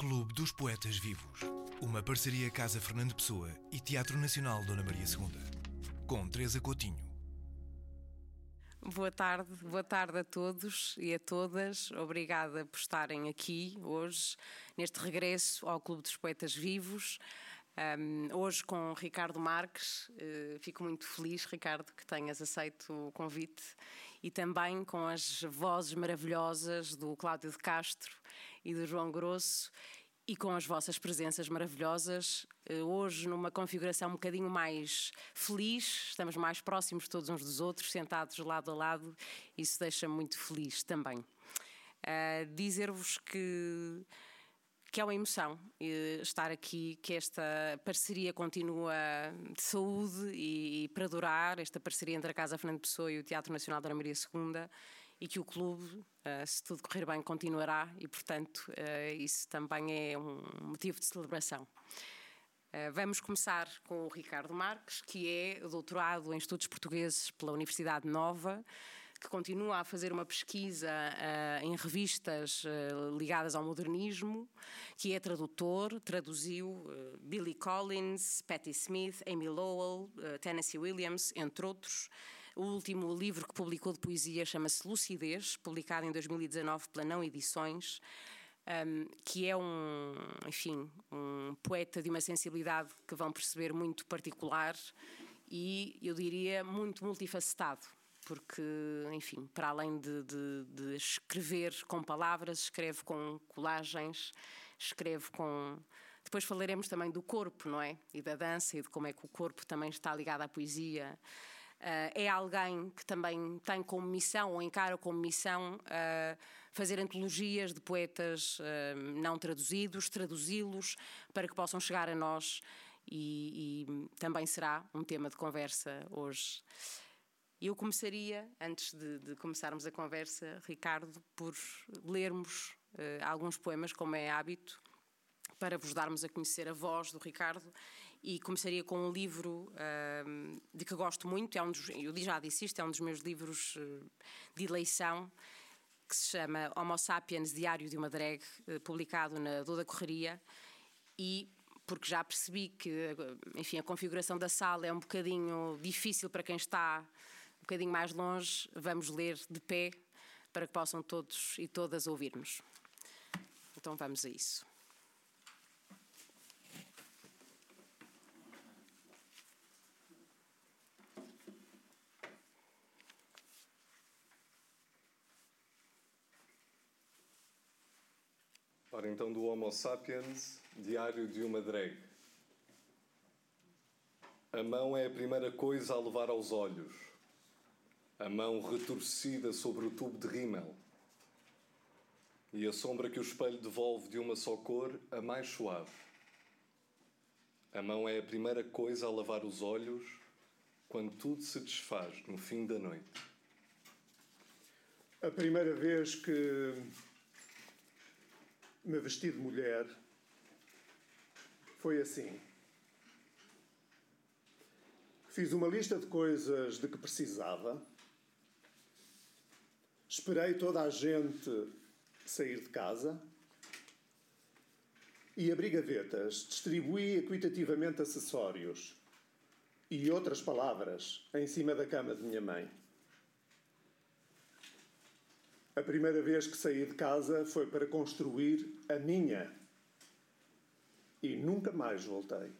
Clube dos Poetas Vivos. Uma parceria Casa Fernando Pessoa e Teatro Nacional Dona Maria II. Com Teresa Coutinho. Boa tarde, boa tarde a todos e a todas. Obrigada por estarem aqui hoje, neste regresso ao Clube dos Poetas Vivos. Um, hoje com Ricardo Marques, uh, fico muito feliz, Ricardo, que tenhas aceito o convite e também com as vozes maravilhosas do Cláudio de Castro e do João Grosso e com as vossas presenças maravilhosas. Uh, hoje, numa configuração um bocadinho mais feliz, estamos mais próximos todos uns dos outros, sentados lado a lado, isso deixa-me muito feliz também. Uh, Dizer-vos que que é uma emoção estar aqui, que esta parceria continua de saúde e, e para durar, esta parceria entre a Casa Fernando Pessoa e o Teatro Nacional da Maria II, e que o clube, eh, se tudo correr bem, continuará e, portanto, eh, isso também é um motivo de celebração. Eh, vamos começar com o Ricardo Marques, que é doutorado em Estudos Portugueses pela Universidade Nova, que continua a fazer uma pesquisa uh, em revistas uh, ligadas ao modernismo, que é tradutor, traduziu uh, Billy Collins, Patti Smith, Amy Lowell, Tennessee Williams, entre outros. O último livro que publicou de poesia chama-se Lucidez, publicado em 2019 pela Não Edições. Um, que é um, enfim, um poeta de uma sensibilidade que vão perceber muito particular e, eu diria, muito multifacetado porque, enfim, para além de, de, de, escrever com palavras, escreve com colagens, escreve com. Depois falaremos também do corpo, não é? E da dança e de como é que o corpo também está ligado à poesia. Uh, é alguém que também tem como missão, ou encara como missão, uh, fazer antologias de poetas uh, não traduzidos, traduzi-los para que possam chegar a nós e, e também será um tema de conversa hoje. Eu começaria, antes de, de, começarmos a conversa, Ricardo, por lermos alguns poemas, como é hábito, para vos darmos a conhecer a voz do Ricardo. E começaria com um livro de que gosto muito, é um dos, eu já disse isto, é um dos meus livros uh, de eleição, que se chama Homo Sapiens, Diário de uma Drag, publicado na Duda Correria. E porque já percebi que, enfim, a configuração da sala é um bocadinho difícil para quem está um bocadinho mais longe, vamos ler de pé para que possam todos e todas ouvir-nos. Então vamos a isso. Ora, então, do Homo sapiens, Diário de uma drag. A mão é a primeira coisa a levar aos olhos a mão retorcida sobre o tubo de rímel e a sombra que o espelho devolve de uma só cor, a mais suave. A mão é a primeira coisa a lavar os olhos quando tudo se desfaz no fim da noite. A primeira vez que me vesti de mulher foi assim. Fiz uma lista de coisas de que precisava Esperei toda a gente sair de casa e abri gavetas, distribuí equitativamente acessórios e outras palavras em cima da cama de minha mãe. A primeira vez que saí de casa foi para construir a minha e nunca mais voltei.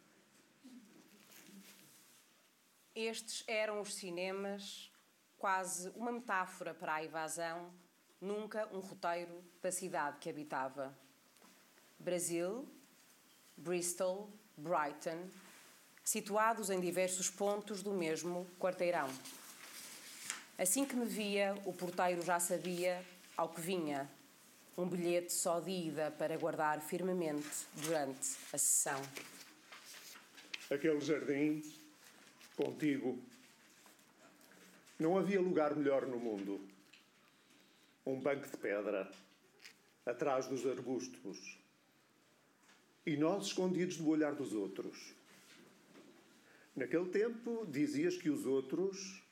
Estes eram os cinemas quase uma metáfora para a evasão, nunca um roteiro da cidade que habitava. Brasil, Bristol, Brighton, situados em diversos pontos do mesmo quarteirão. Assim que me via, o porteiro já sabia ao que vinha, um bilhete só de ida para guardar firmemente durante a sessão. Aquele jardim, contigo, não havia lugar melhor no mundo. Um banco de pedra, atrás dos arbustos, e nós escondidos do olhar dos outros. Naquele tempo dizias que os outros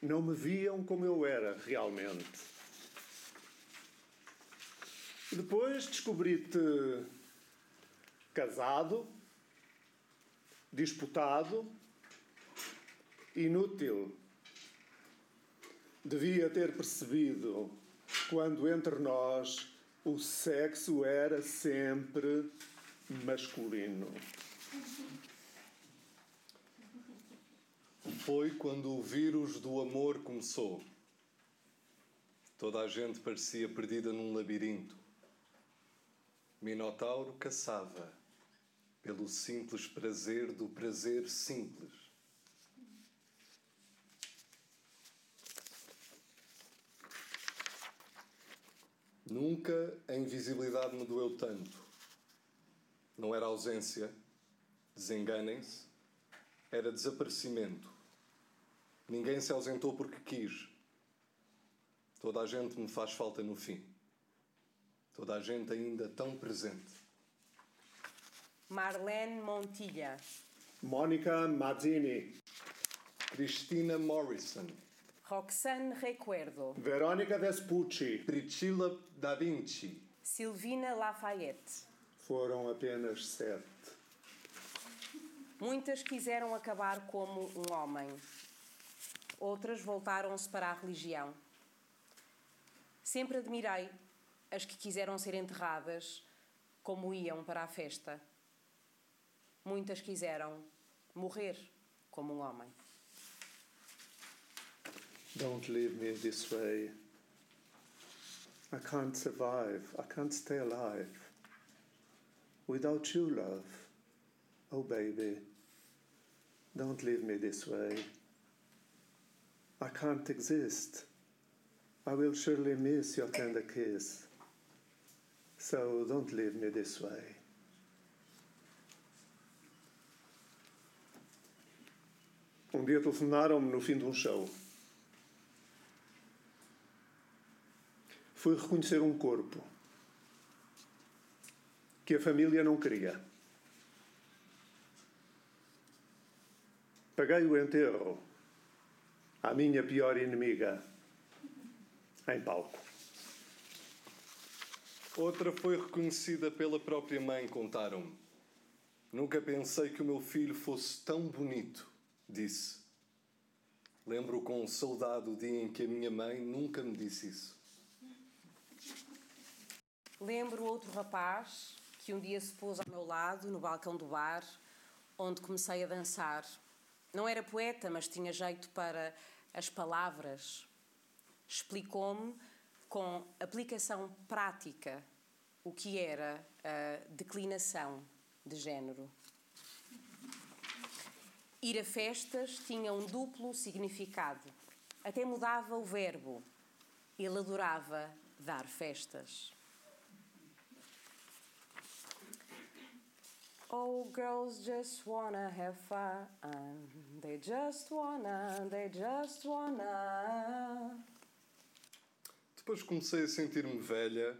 não me viam como eu era realmente. Depois descobri-te Casado, disputado, inútil. Devia ter percebido quando entre nós o sexo era sempre masculino. Foi quando o vírus do amor começou. Toda a gente parecia perdida num labirinto. Minotauro caçava pelo simples prazer do prazer simples. Nunca a invisibilidade me doeu tanto. Não era ausência, desenganem-se, era desaparecimento. Ninguém se ausentou porque quis. Toda a gente me faz falta no fim. Toda a gente ainda tão presente. Marlene Montilha. Mónica Mazzini. Cristina Morrison. Roxane Recuerdo. Verónica Vespucci. Priscilla Da Vinci. Silvina Lafayette. Foram apenas sete. Muitas quiseram acabar como um homem. Outras voltaram-se para a religião. Sempre admirei as que quiseram ser enterradas como iam para a festa. Muitas quiseram morrer como um homem. Don't leave me this way. I can't survive. I can't stay alive. Without you, love. Oh, baby. Don't leave me this way. I can't exist. I will surely miss your tender kiss. So don't leave me this way. Um dia telefonaram-me no fim de um show. Fui reconhecer um corpo que a família não queria. Paguei o enterro à minha pior inimiga em palco. Outra foi reconhecida pela própria mãe, contaram-me. Nunca pensei que o meu filho fosse tão bonito, disse. Lembro com saudade o dia em que a minha mãe nunca me disse isso. Lembro outro rapaz que um dia se pôs ao meu lado, no balcão do bar, onde comecei a dançar. Não era poeta, mas tinha jeito para as palavras. Explicou-me com aplicação prática o que era a declinação de género. Ir a festas tinha um duplo significado. Até mudava o verbo. Ele adorava dar festas. Oh, girls just wanna have fun. They just wanna, they just wanna. Depois comecei a sentir-me velha,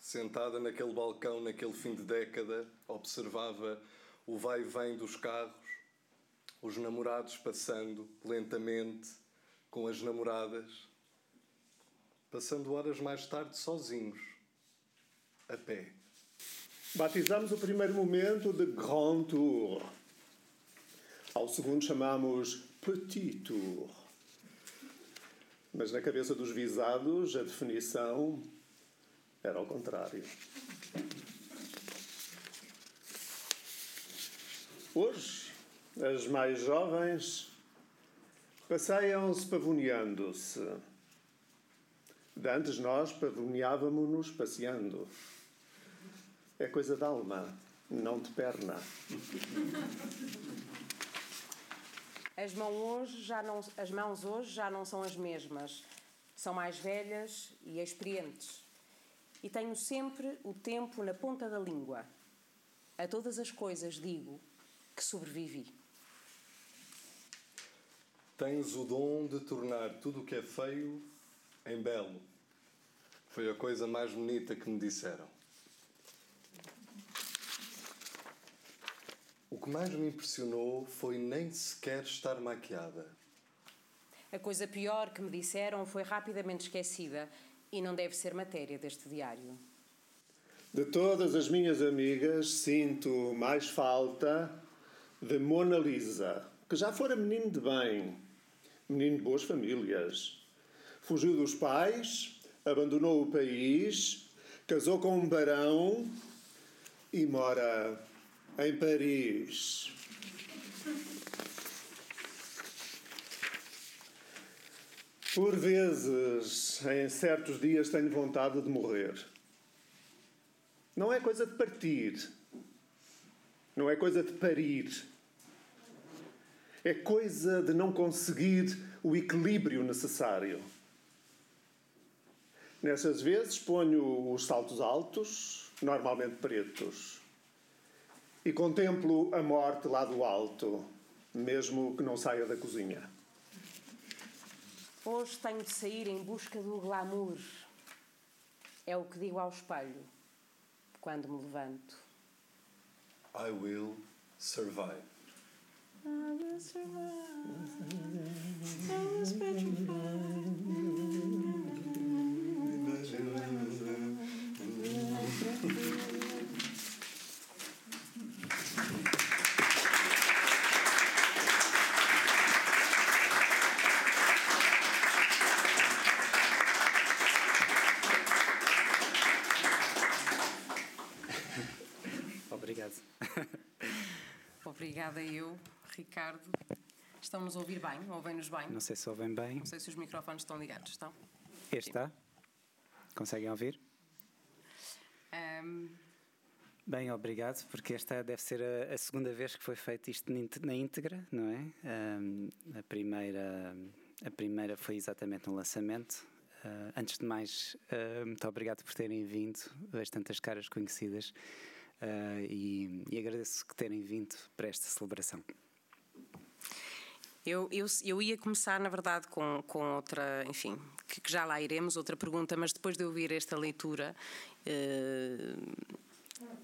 sentada naquele balcão, naquele fim de década, observava o vai e vem dos carros, os namorados passando lentamente com as namoradas, passando horas mais tarde sozinhos, a pé. Batizamos o primeiro momento de Grand Tour. Ao segundo chamamos Petit Tour. Mas na cabeça dos visados a definição era ao contrário. Hoje, as mais jovens passeiam-se pavoneando-se. De antes nós pavoneávamos-nos passeando. É coisa da alma, não de perna. As, mãos hoje já não, as mãos hoje já não são as mesmas. São mais velhas e experientes. E tenho sempre o tempo na ponta da língua. A todas as coisas digo que sobrevivi. Tens o dom de tornar tudo o que é feio em belo. Foi a coisa mais bonita que me disseram. O que mais me impressionou foi nem sequer estar maquiada. A coisa pior que me disseram foi rapidamente esquecida e não deve ser matéria deste diário. De todas as minhas amigas, sinto mais falta de Mona Lisa, que já fora menino de bem, menino de boas famílias. Fugiu dos pais, abandonou o país, casou com um barão e mora em Paris. Por vezes, em certos dias, tenho vontade de morrer. Não é coisa de partir. Não é coisa de parir. É coisa de não conseguir o equilíbrio necessário. Nessas vezes ponho os saltos altos, normalmente pretos, e contemplo a morte lá do alto, mesmo que não saia da cozinha. Hoje tenho de sair em busca do glamour. É o que digo ao espelho quando me levanto. I will survive. I will survive. I was petrified. Obrigada eu, Ricardo. Estão-nos a ouvir bem? Ouvem-nos bem? Não sei se ouvem bem. Não sei se os microfones estão ligados. Estão? Este está? Conseguem ouvir? Um... Bem, obrigado, porque esta deve ser a, a, segunda vez que foi feito isto na íntegra, não é? Um, a, primeira, a primeira foi exatamente no lançamento. Uh, antes de mais, uh, muito obrigado por terem vindo, as tantas caras conhecidas. Uh, e, e, agradeço que terem vindo para esta celebração. Eu, eu, eu ia começar, na verdade, com, com outra, enfim, que, que já lá iremos, outra pergunta, mas depois de ouvir esta leitura. Uh,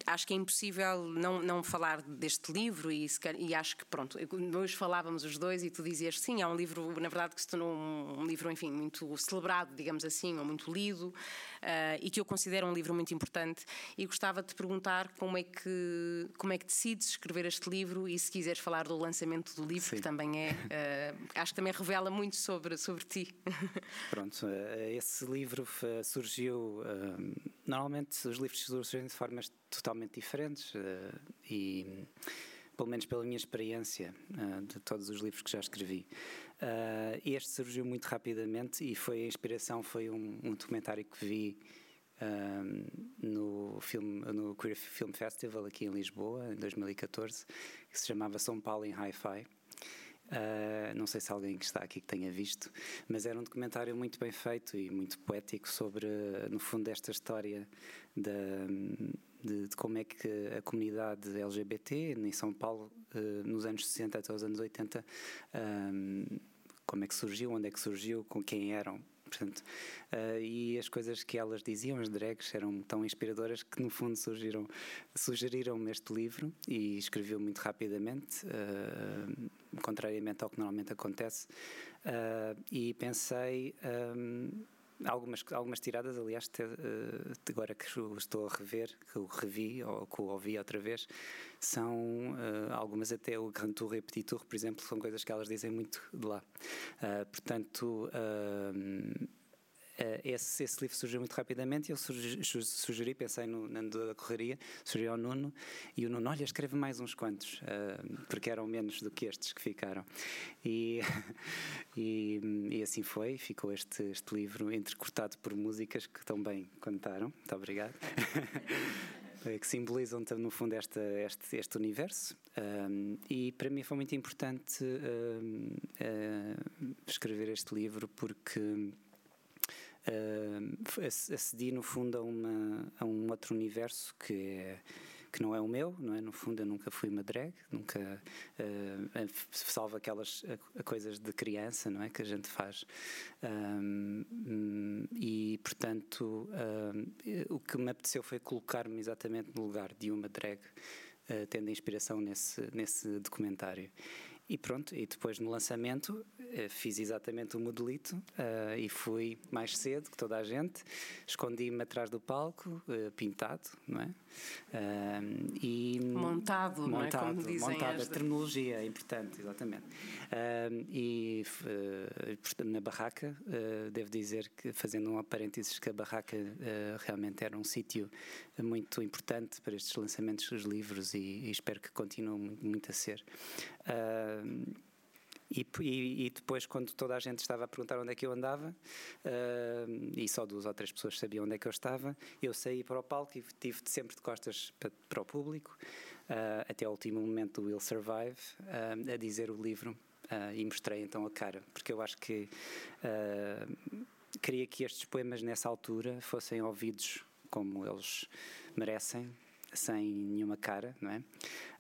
acho que é impossível não, não falar deste livro e, e acho que pronto, hoje falávamos os dois e tu dizias sim, é um livro na verdade que se tornou um, um livro enfim muito celebrado, digamos assim, ou muito lido uh, e que eu considero um livro muito importante e gostava de te perguntar como é que como é que decides escrever este livro e se quiseres falar do lançamento do livro sim. que também é uh, acho que também revela muito sobre sobre ti. Pronto, eh, esse livro surgiu normalmente os livros surgem de formas totalmente diferentes uh, e pelo menos pela minha experiência uh, de todos os livros que já escrevi. Uh, este surgiu muito rapidamente e foi a inspiração foi um, um documentário que vi no, filme, no Queer Film Festival aqui em Lisboa, em 2014, que se chamava São Paulo em Hi-Fi. Uh, não sei se alguém que está aqui que tenha visto, mas era um documentário muito bem feito e muito poético sobre, no fundo, esta história da, de, de como é que a comunidade LGBT em São Paulo, uh, nos anos 60 até os anos 80, um, como é que surgiu, onde é que surgiu, com quem eram, Portanto, uh, e as coisas que elas diziam, as drags, eram tão inspiradoras que, no fundo, surgiram, sugeriram-me este livro e escreveu muito rapidamente, uh, contrariamente ao que normalmente acontece. E pensei. Um, algumas, algumas tiradas, aliás, te, agora que estou a rever, que o revi ou que o ouvi outra vez, são uh, algumas até o Grand Tour e Petit Tour, por exemplo, são coisas que elas dizem muito de lá. Uh, portanto, esse, esse, livro surgiu muito rapidamente e eu sugeri, pensei no, na da correria, sugeri ao Nuno e o Nuno, olha, escreve mais uns quantos, uh, porque eram menos do que estes que ficaram. E, e, e, assim foi, ficou este, este livro entrecortado por músicas que tão bem contaram. Muito obrigado. que simbolizam no fundo esta, este, este universo um, e para mim foi muito importante um, uh, escrever este livro porque uh, acedi no fundo a, uma, a um outro universo que é que não é o meu, não é? No fundo, eu nunca fui uma drag, nunca uh, salvo aquelas coisas de criança, não é? Que a gente faz. Um, e, portanto, uh, o que me apeteceu foi colocar-me exatamente no lugar de uma drag, uh, tendo inspiração nesse, nesse documentário. E pronto, e depois no lançamento uh, fiz exatamente o modelito uh, e fui mais cedo que toda a gente, escondi-me atrás do palco, pintado, não é? e montado, montado, não é? Como dizem montado, esta... a terminologia é importante, exatamente. e na barraca, devo dizer que, fazendo um parênteses, que a barraca realmente era um sítio muito importante para estes lançamentos dos livros e, e espero que continue muito a ser. Uh, e, e, depois, quando toda a gente estava a perguntar onde é que eu andava, uh, e só duas ou três pessoas sabiam onde é que eu estava, eu saí para o palco e estive sempre de costas para, para o público, uh, até ao último momento do Will Survive, uh, a dizer o livro, e mostrei então a cara, porque eu acho que queria que estes poemas, nessa altura, fossem ouvidos como eles merecem, sem nenhuma cara, não é?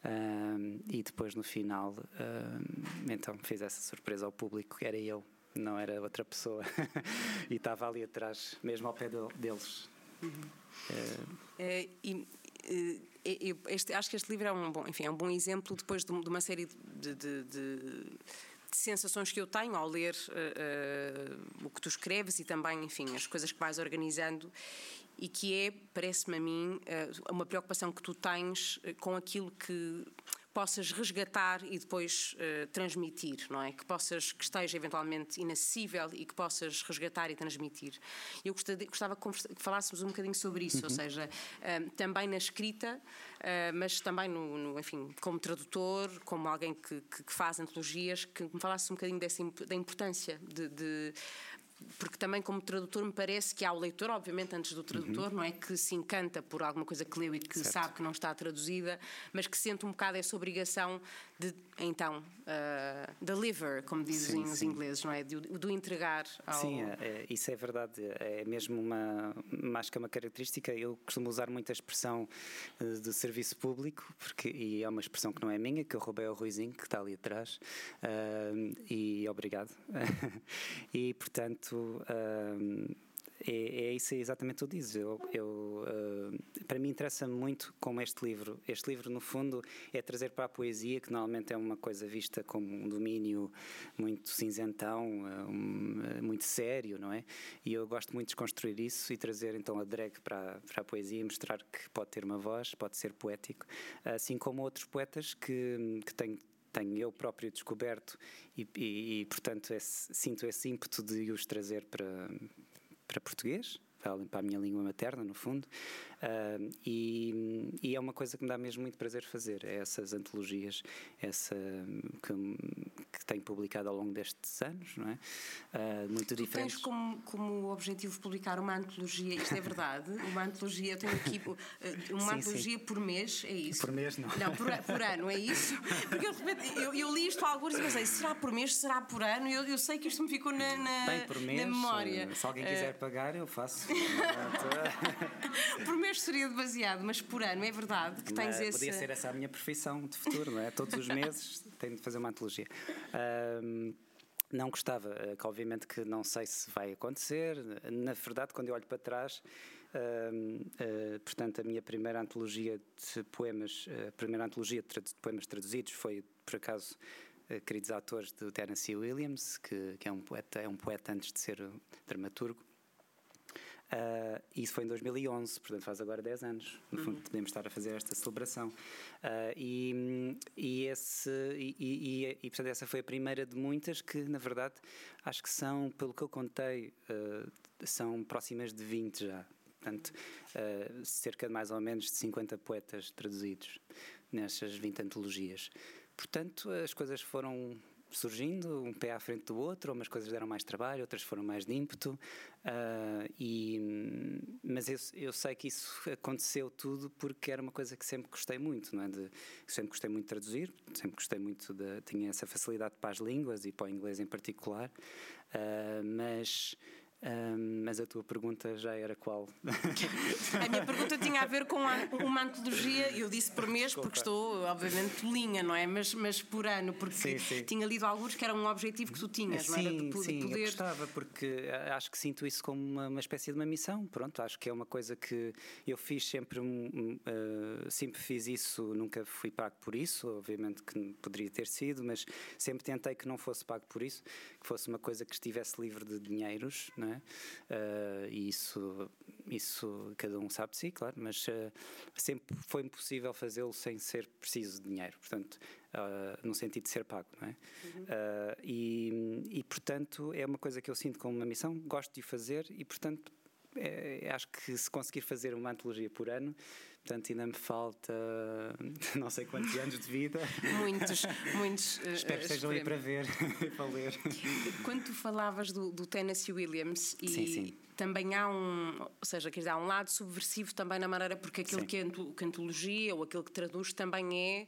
Um, e depois no final, então fiz essa surpresa ao público, era eu, não era outra pessoa, e estava ali atrás, mesmo ao pé de, deles. Uhum. Uh, é, e, eu, este, acho que este livro é um bom, enfim, é um bom exemplo depois de, de uma série de, de, de sensações que eu tenho ao ler uh, uh, o que tu escreves e também, enfim, as coisas que vais organizando e que é, parece-me a mim, eh, uma preocupação que tu tens eh, com aquilo que possas resgatar e depois uh, transmitir, não é? Que possas, que esteja eventualmente inacessível e que possas resgatar e transmitir. Eu gostava, gostava que falássemos um bocadinho sobre isso, uhum. ou seja, uh, também na escrita, uh, mas também no, no, enfim, como tradutor, como alguém que, que, que, faz antologias, que me falasse um bocadinho dessa, da importância de, de porque também como tradutor me parece que há o leitor, obviamente antes do tradutor, uhum. não é que se encanta por alguma coisa que leu e que certo. sabe que não está traduzida, mas que sente um bocado essa obrigação de então uh, deliver, como dizem sim, os sim. ingleses, não é, do, do entregar. Ao... Sim, é, é, isso é verdade. É mesmo uma mais que uma característica. Eu costumo usar muito a expressão uh, de serviço público, porque e é uma expressão que não é minha, que eu roubei ao Ruizinho que está ali atrás. Uh, e obrigado. e portanto é, é, isso exatamente o que dizes. Eu, eu uh, para mim interessa muito como este livro. Este livro, no fundo, é trazer para a poesia, que normalmente é uma coisa vista como um domínio muito cinzentão, um, muito sério, não é? E eu gosto muito de construir isso e trazer então a drag para, para a poesia e mostrar que pode ter uma voz, pode ser poético, assim como outros poetas que, que têm tenho eu próprio descoberto e, e, e portanto, esse, sinto esse ímpeto de os trazer para, para português, para a minha língua materna, no fundo, uh, e, e, é uma coisa que me dá mesmo muito prazer fazer, é essas antologias, essa que, que tenho publicado ao longo destes anos, não é? Uh, muito tu diferentes. Tens como, como objetivo publicar uma antologia, isto é verdade, uma antologia, eu tenho aqui uma sim, antologia sim. por mês, é isso? Por mês não. Não, por, por ano, é isso? Porque eu, eu, eu li isto há alguns e pensei, será por mês, será por ano? Eu, eu sei que isto me ficou na, na, Bem, por mês, na memória. Se alguém quiser uh, pagar, eu faço. por mês seria demasiado, mas por ano, é verdade que tens esse. Podia ser essa a minha profissão de futuro, não é? Todos os meses tenho de fazer uma antologia. Um, não gostava, eh, que obviamente que não sei se vai acontecer. Na verdade, quando eu olho para trás, uh, uh, portanto, a minha primeira antologia de poemas, eh, a primeira antologia de, poemas traduzidos foi, por acaso, queridos atores do Tennessee Williams, que, que, é um poeta, é um poeta antes de ser dramaturgo. Uh, isso foi em 2011, portanto faz agora 10 anos. No fundo, uhum. podemos estar a fazer esta celebração. Uh, e, e, esse, e, e, e, portanto, essa foi a primeira de muitas que, na verdade, acho que são, pelo que eu contei, uh, são próximas de 20 já. Portanto, cerca de mais ou menos de 50 poetas traduzidos nestas 20 antologias. Portanto, as coisas foram surgindo, um pé à frente do outro, umas coisas deram mais trabalho, outras foram mais de ímpeto, uh, e, mas eu, eu, sei que isso aconteceu tudo porque era uma coisa que sempre gostei muito, não é? De, sempre gostei muito de traduzir, sempre gostei muito de, tinha essa facilidade para as línguas e para o inglês em particular, uh, mas um, mas a tua pergunta já era qual? a minha pergunta tinha a ver com uma antologia, eu disse por mês, Desculpa. porque estou, obviamente, linha, não é? Mas, mas por ano, porque sim, sim. tinha lido alguns que era um objetivo que tu tinhas, sim, não era? De, sim, poder... eu gostava, porque eh, acho que sinto isso como uma, uma, espécie de uma missão. Pronto, acho que é uma coisa que eu fiz sempre, uh, sempre fiz isso, nunca fui pago por isso, obviamente que poderia ter sido, mas sempre tentei que não fosse pago por isso, que fosse uma coisa que estivesse livre de dinheiros, não é? Uh, e isso, isso cada um sabe de si, claro, mas uh, sempre foi possível fazê-lo sem ser preciso de dinheiro, portanto, uh, no sentido de ser pago, não é? Uhum. E, e, portanto, é uma coisa que eu sinto como uma missão, gosto de fazer e, portanto, é, acho que se conseguir fazer uma antologia por ano, portanto ainda me falta não sei quantos anos de vida. Muitos, muitos. Espero que estejam aí para ver e para ler. Quando tu falavas do, do Tennessee Williams e sim, sim também há um, ou seja, quer dizer, há um lado subversivo também na maneira, porque aquilo que a, antologia ou aquilo que traduz também é,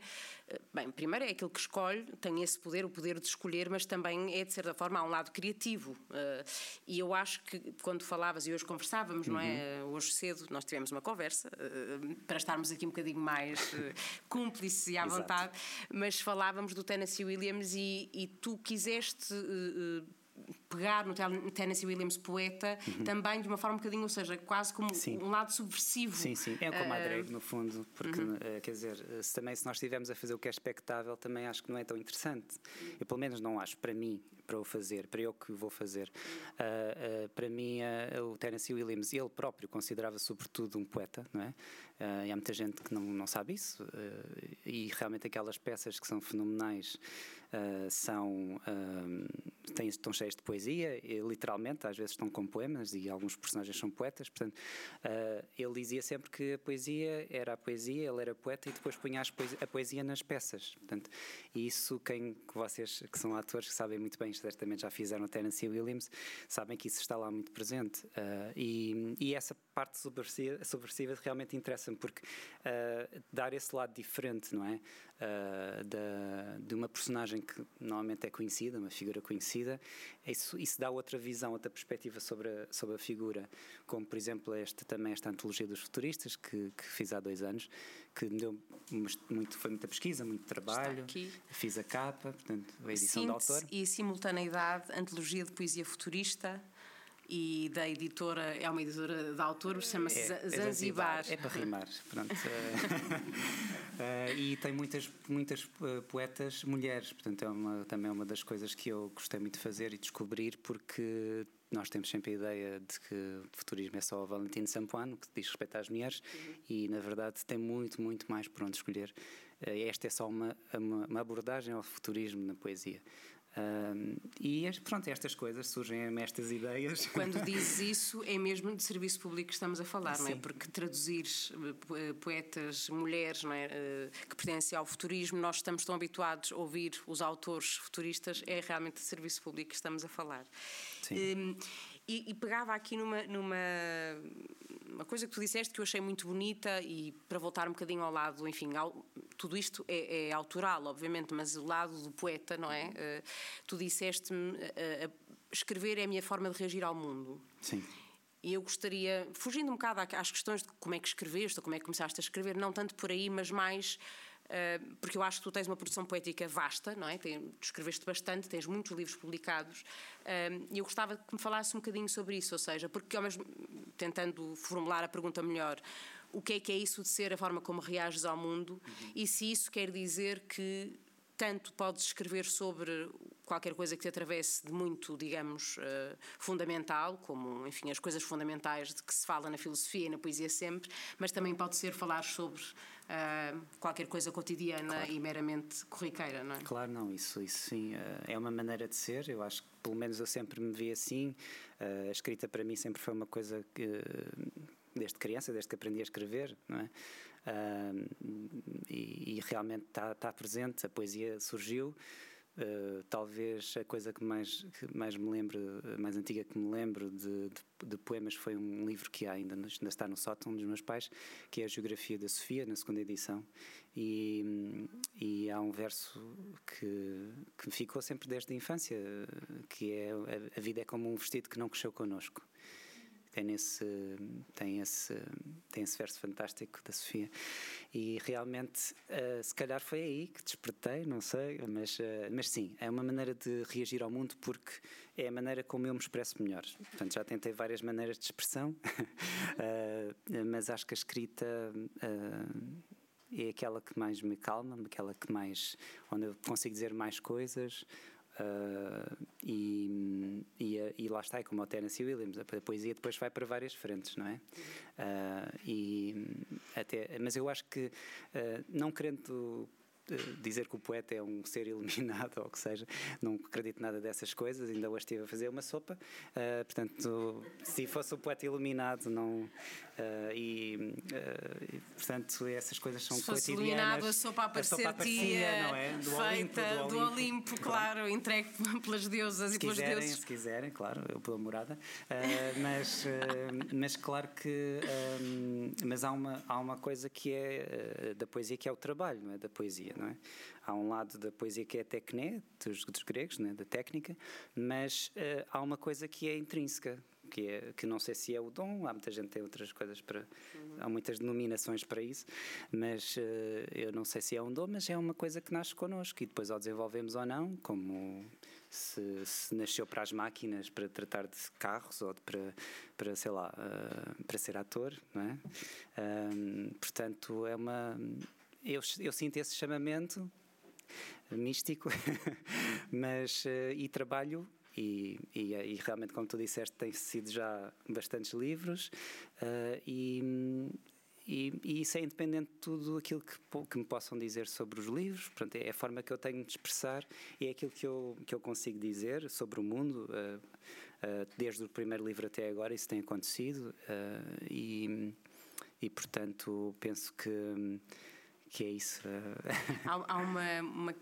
eh, bem, primeiro é aquilo que escolhe, tem esse poder, o poder de escolher, mas também é, de certa forma, há um lado criativo. Uh, e eu acho que quando falavas, e hoje conversávamos, uhum. não é? Uhum. Hoje cedo nós tivemos uma conversa, uh, para estarmos aqui um bocadinho mais uh, cúmplices e à vontade, mas falávamos do Tennessee Williams e, e tu quiseste pegar no Tennessee Williams poeta uhum. também de uma forma um bocadinho, ou seja, quase como sim. um lado subversivo. Sim, sim, é como a drag no fundo, porque uhum. uh, quer dizer, se também se nós estivermos a fazer o que é expectável, também acho que não é tão interessante. Eu pelo menos não acho, para mim, para o fazer, para eu que vou fazer. Uh, uh, para mim, o Tennessee Williams, ele próprio considerava sobretudo um poeta, não é? e há muita gente que não, não sabe isso, e realmente aquelas peças que são fenomenais uh, são uh, têm, estão cheios de poesia, e, literalmente, às vezes estão com poemas e alguns personagens são poetas. Portanto, uh, ele dizia sempre que a poesia era a poesia, ele era poeta e depois punha a poesia nas peças. Portanto, isso quem que vocês que são atores que sabem muito bem, certamente já fizeram Tennessee Williams, sabem que isso está lá muito presente. e, e essa parte subversiva, subversiva realmente interessa-me porque dar esse lado diferente, não é? uh, da, de uma personagem que normalmente é conhecida, uma figura conhecida, isso, isso dá outra visão, outra perspectiva sobre a, sobre a figura, como por exemplo esta, também esta antologia dos futuristas que, que fiz há dois anos, que me deu muito, foi muita pesquisa, muito trabalho, fiz a capa, portanto a edição Síntese do autor. E simultaneidade, antologia de poesia futurista, e da editora, é uma editora de autor, chama-se é, Zanzibar. É para rimar, pronto. uh, e tem muitas, muitas eh, poetas mulheres, portanto é uma, também é uma das coisas que eu gostei muito de fazer e descobrir, porque nós temos sempre a ideia de que o futurismo é só o Valentino Sampuano, que diz respeito às mulheres, uhum. e na verdade tem muito, muito mais por onde escolher. Esta é só uma, uma, uma abordagem ao futurismo na poesia. Um, e pronto, estas coisas surgem estas ideias. Quando dizes isso, é mesmo de serviço público que estamos a falar, Sim. não é? Porque traduzir eh, poetas, mulheres, não é? Eh, que pertencem ao futurismo, nós estamos tão habituados a ouvir os autores futuristas, é realmente de serviço público que estamos a falar. Sim. Um, e, e, pegava aqui numa, numa uma coisa que tu disseste que eu achei muito bonita e para voltar um bocadinho ao lado, enfim, ao, tudo isto é, é, autoral, obviamente, mas o lado do poeta, não é? Uh, tu disseste-me uh, escrever é a minha forma de reagir ao mundo. Sim. E eu gostaria, fugindo um bocado às questões de como é que escreveste, ou como é que começaste a escrever, não tanto por aí, mas mais Uh, porque eu acho que tu tens uma produção poética vasta, não é? Tem, escreveste bastante, tens muitos livros publicados, uh, e eu gostava que me falasse um bocadinho sobre isso, ou seja, porque ao mesmo tentando formular a pergunta melhor, o que é que é isso de ser a forma como reages ao mundo uhum. e se isso quer dizer que tanto podes escrever sobre qualquer coisa que te atravesse de muito, digamos, uh, fundamental, como, enfim, as coisas fundamentais de que se fala na filosofia e na poesia sempre, mas também pode ser falar sobre uh, qualquer coisa cotidiana claro. e meramente corriqueira, não é? Claro, não, isso, isso sim, uh, é uma maneira de ser, eu acho que pelo menos eu sempre me vi assim, a escrita para mim sempre foi uma coisa que, desde criança, desde que aprendi a escrever, não é? e, e, realmente está, tá presente, a poesia surgiu, Uh, talvez a coisa que mais, que mais me lembro, mais antiga que me lembro de, de, de, poemas foi um livro que ainda, ainda está no sótão dos meus pais, que é a Geografia da Sofia, na segunda edição. E, e há um verso que, que me ficou sempre desde a infância, que é a, a vida é como um vestido que não cresceu connosco é nesse tem esse tem esse verso fantástico da Sofia. E realmente uh, se calhar foi aí que despertei não sei mas uh, mas sim é uma maneira de reagir ao mundo porque é a maneira como eu me expresso melhor. Portanto já tentei várias maneiras de expressão uh, mas acho que a escrita é aquela que mais me calma aquela que mais onde eu consigo dizer mais coisas Uh, e, e, e, lá está, é como o Tennessee Williams, a poesia depois vai para várias frentes, não é? Uh, e até, mas eu acho que, uh, não querendo dizer que o poeta é um ser iluminado ou o que seja, não acredito nada dessas coisas, ainda hoje estive a fazer uma sopa, uh, portanto, se fosse o poeta iluminado, não. Uh, e, uh, portanto, essas coisas são se fosse iluminado, a sopa aparecia, não é? Do feita Olimpo, do, Olimpo, do Olimpo claro, entregue pelas deusas se e pelos quiserem, deuses. Se quiserem, claro, eu pela morada, mas, mas claro que. mas há uma, há uma coisa que é da poesia que é o trabalho, não é? Da poesia não é? Há um lado da poesia que é a tecné, dos, dos gregos, é? da técnica, mas uh, há uma coisa que é intrínseca, que, é, que não sei se é o dom, há muita gente que tem outras coisas para. Uhum. Há muitas denominações para isso, mas uh, eu não sei se é um dom, mas é uma coisa que nasce connosco e depois ou desenvolvemos ou não, como. Se, se nasceu para as máquinas para tratar de carros ou de, para, para sei lá uh, para ser ator não é um, portanto é uma eu, eu sinto esse chamamento místico, mas uh, e trabalho e, e, e, realmente, como tu disseste, tem sido já bastantes livros uh, e, e, isso é independente de tudo aquilo que, que, me possam dizer sobre os livros. Portanto, é a forma que eu tenho de expressar e é aquilo que eu, que eu consigo dizer sobre o mundo. Uh, uh, desde o primeiro livro até agora, isso tem acontecido e, portanto, penso que que é isso. há, há uma, uma,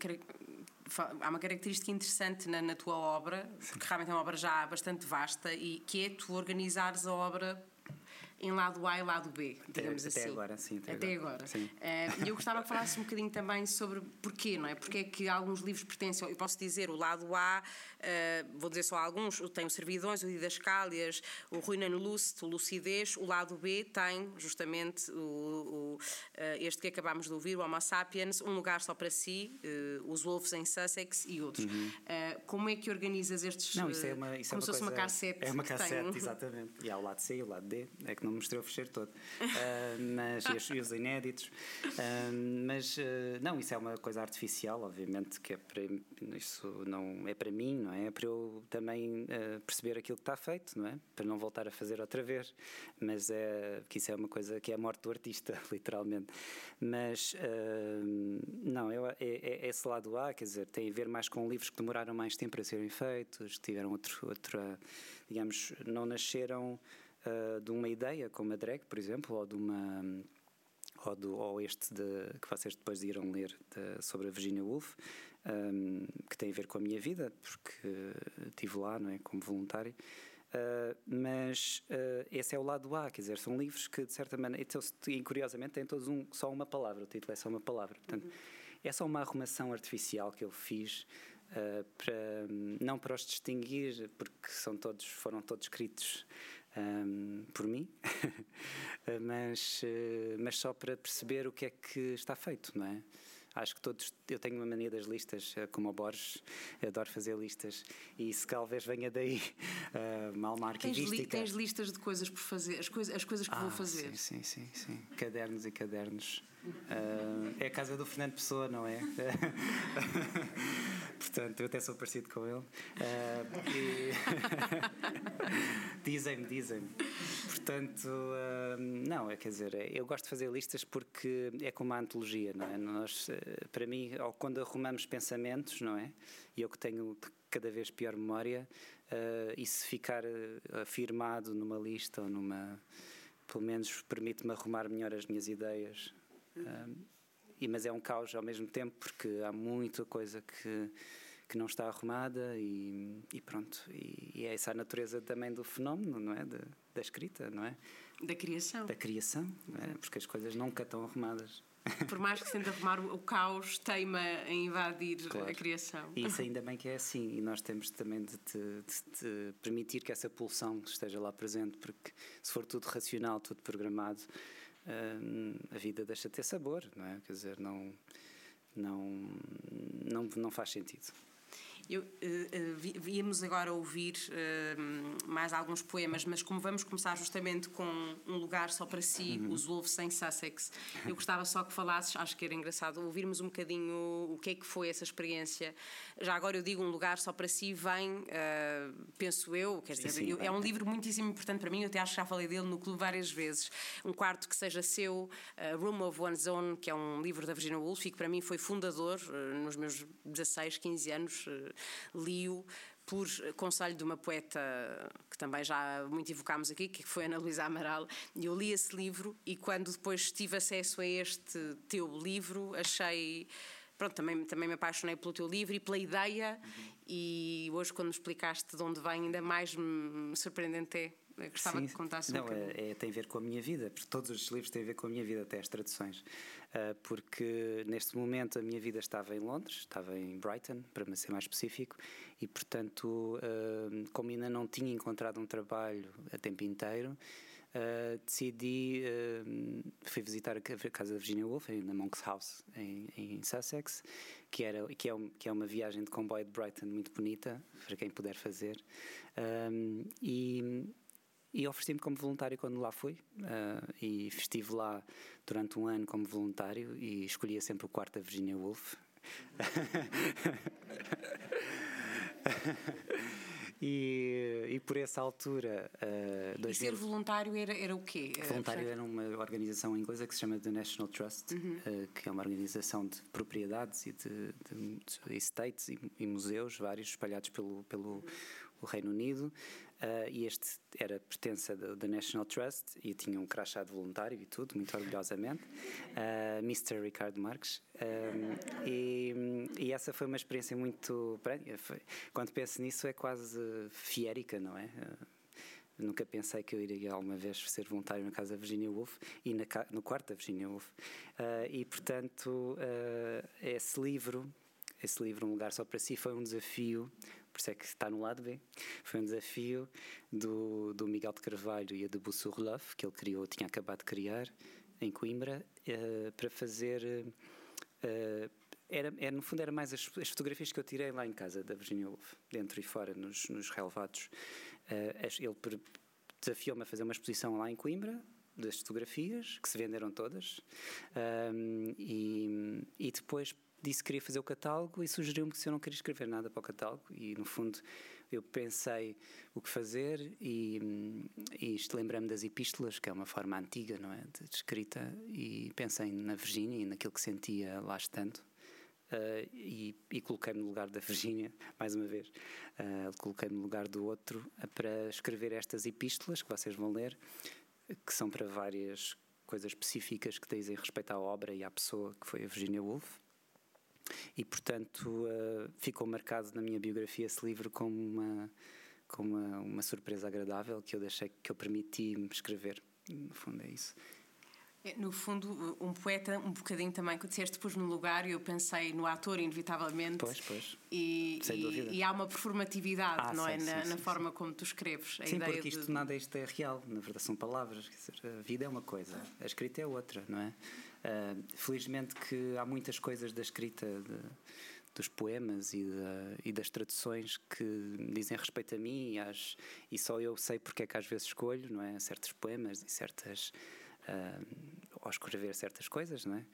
há uma característica interessante na, na tua obra, porque realmente é uma obra já bastante vasta, e que é tu organizares a obra em lado A e lado B, digamos até, assim. Até agora, sim. Até, até agora. agora. Sim. Uh, eu gostava que falasse um bocadinho também sobre porquê, não é? Porque é que alguns livros pertencem, eu posso dizer, o lado A, uh, vou dizer só alguns, tem o Servidões, o Didascálias, o Ruína no Lúcido, o Lucidez, o lado B tem justamente o, o, uh, este que acabámos de ouvir, o Homo Sapiens, Um Lugar Só para Si, os Wolves em Sussex e outros. Uhum. como é que organizas estes... Não, isso é uma, isso como é uma se fosse coisa, uma cassete. É uma cassete, exatamente. E há o lado C e o lado D, é que não mostrei o fecheiro todo. Uh, mas, e os inéditos. Uh, mas, uh, não, isso é uma coisa artificial, obviamente, que é para, isso não é para mim, não é? É para eu também perceber aquilo que está feito, não é? Para não voltar a fazer outra vez. Mas é, que isso é uma coisa que é a morte do artista, literalmente. Mas, não, eu, é, é, esse lado A, quer dizer, tem a ver mais com livros que demoraram mais tempo a serem feitos, tiveram outro, outra, digamos, não nasceram uh, de uma ideia como a drag, por exemplo, ou de uma ou, do, ou este de, que vocês depois irão ler de, sobre a Virginia Woolf, um, que tem a ver com a minha vida, porque estive lá, não é, como voluntário. Uh, mas uh, esse é o lado A, quer dizer, são livros que de certa maneira, então, e curiosamente têm todos um, só uma palavra, o título é só uma palavra. Portanto, uhum. é só uma arrumação artificial que eu fiz uh, para não para os distinguir, porque são todos foram todos escritos um, por mim, mas, uh, mas só para perceber o que é que está feito, não é? Acho que todos. Eu tenho uma mania das listas, eh, como o Borges, adoro fazer listas, e se talvez venha daí uh, mal uma arquivística. Tens, li, tens listas de coisas por fazer, as, coisa, as coisas que ah, vou fazer. Sim, sim, sim, sim. Cadernos e cadernos. Uh, é a casa do Fernando Pessoa, não é? Portanto, eu até sou parecido com ele. Uh, e... dizem-me, dizem-me. Portanto, uh, não, é, quer dizer, é, eu gosto de fazer listas porque é como a antologia, não é? Nós, para mim, quando arrumamos pensamentos, não é? E eu que tenho cada vez pior memória, e se ficar afirmado numa lista ou numa. Pelo menos permite-me arrumar melhor as minhas ideias e, mas é um caos ao mesmo tempo porque há muita coisa que, que não está arrumada e, e pronto. E, e, é essa a natureza também do fenómeno, não é? De, da escrita, não é? Da criação. Da criação, é? porque as coisas nunca estão arrumadas. Por mais que se tente arrumar o caos, teima em invadir claro. a criação. E isso ainda bem que é assim, e nós temos também de, te, de, de permitir que essa pulsão esteja lá presente, porque se for tudo racional, tudo programado, a vida deixa de ter sabor, não é? Quer dizer, não, não, não, não faz sentido. Eu, uh, uh, víamos agora ouvir uh, mais alguns poemas, mas como vamos começar justamente com um lugar só para si, uhum. os Wolves em Sussex, eu gostava só que falasses, acho que era engraçado ouvirmos um bocadinho o que é que foi essa experiência. Já agora eu digo um lugar só para si, vem, penso eu, quer dizer, sim, sim, é um livro muitíssimo importante para mim, eu até acho que já falei dele no clube várias vezes. Um quarto que seja seu, Room of One's Own, que é um livro da Virginia Woolf e que para mim foi fundador nos meus 16, 15 anos li-o por conselho de uma poeta que também já muito evocámos aqui, que foi Ana Luísa Amaral, e eu li esse livro e quando depois tive acesso a este teu livro, achei pronto, também, também me apaixonei pelo teu livro e pela ideia uhum. e hoje quando me explicaste de onde vem ainda mais me surpreendente é eu gostava Sim, que contasse não, um é, é, tem a ver com a minha vida, porque todos os livros têm a ver com a minha vida, até as traduções. Uh, porque neste momento a minha vida estava em Londres, estava em Brighton, para ser mais específico, e portanto, uh, como ainda não tinha encontrado um trabalho a tempo inteiro, Uh, decidi, fui visitar a casa da Virginia Woolf, na Monk's House, em, em, Sussex, que, era, que, é um, que é uma viagem de comboio de Brighton muito bonita, para quem puder fazer. Um, e e ofereci-me como voluntário quando lá fui uh, e estive lá durante um ano como voluntário e escolhia sempre o quarto da Virginia Woolf. e, e, por essa altura. Uh, 2000... E ser voluntário era, era o quê? Voluntário era uma organização inglesa que se chama The National Trust, uhum. uh, que é uma organização de propriedades e de, de, de estates e, e, museus, vários espalhados pelo, pelo Reino Unido, uh, e este era pertença da National Trust e tinha um crachá de voluntário e tudo, muito orgulhosamente, uh, Mr. Ricardo Marques. Um, e, e, essa foi uma experiência muito. Foi, quando penso nisso, é quase fiérica, não é? Uh, Nunca pensei que eu iria alguma vez ser voluntário na casa da Virginia Woolf e na, no quarto da Virginia Woolf. E, portanto, esse livro, esse livro, Um Lugar Só para Si, foi um desafio por isso é que está no lado B. Foi um desafio do, do Miguel de Carvalho e a de Bussurlove, que ele criou, tinha acabado de criar, em Coimbra, uh, para fazer. Uh, era, era, no fundo, era mais as, as, fotografias que eu tirei lá em casa da Virginia Woolf, dentro e fora, nos, nos relevados. Uh, ele desafiou-me a fazer uma exposição lá em Coimbra, das fotografias, que se venderam todas, um, e, e depois disse que queria fazer o catálogo e sugeriu-me que se eu não queria escrever nada para o catálogo. E no fundo eu pensei o que fazer e, e isto lembrei-me das epístolas que é uma forma antiga não é de escrita e pensei na Virgínia e naquilo que sentia lá estando uh, e, e coloquei-me no lugar da Virgínia mais uma vez uh, coloquei-me no lugar do outro para escrever estas epístolas que vocês vão ler que são para várias coisas específicas que dizem respeito à obra e à pessoa que foi a Virginia Woolf e, portanto, uh, ficou marcado na minha biografia esse livro como uma, como uma, uma surpresa agradável que eu deixei, que eu permiti-me escrever. No fundo, é isso. É, no fundo, um poeta, um bocadinho também, que disseste depois no lugar, e eu pensei no ator, inevitavelmente. Pois, pois. E, Sem dúvida. E, há uma performatividade, ah, não sim, é? Sim, na, sim, na forma como tu escreves. A sim, porque isto de... nada isto é real, na verdade são palavras. Dizer, a vida é uma coisa, a escrita é outra, não é? Uh, felizmente que há muitas coisas da escrita de, dos poemas e, da, e, das traduções que dizem respeito a mim e, às, e, só eu sei porque é que às vezes escolho, não é? Certos poemas e certas. Uh, ao escrever certas coisas, não é?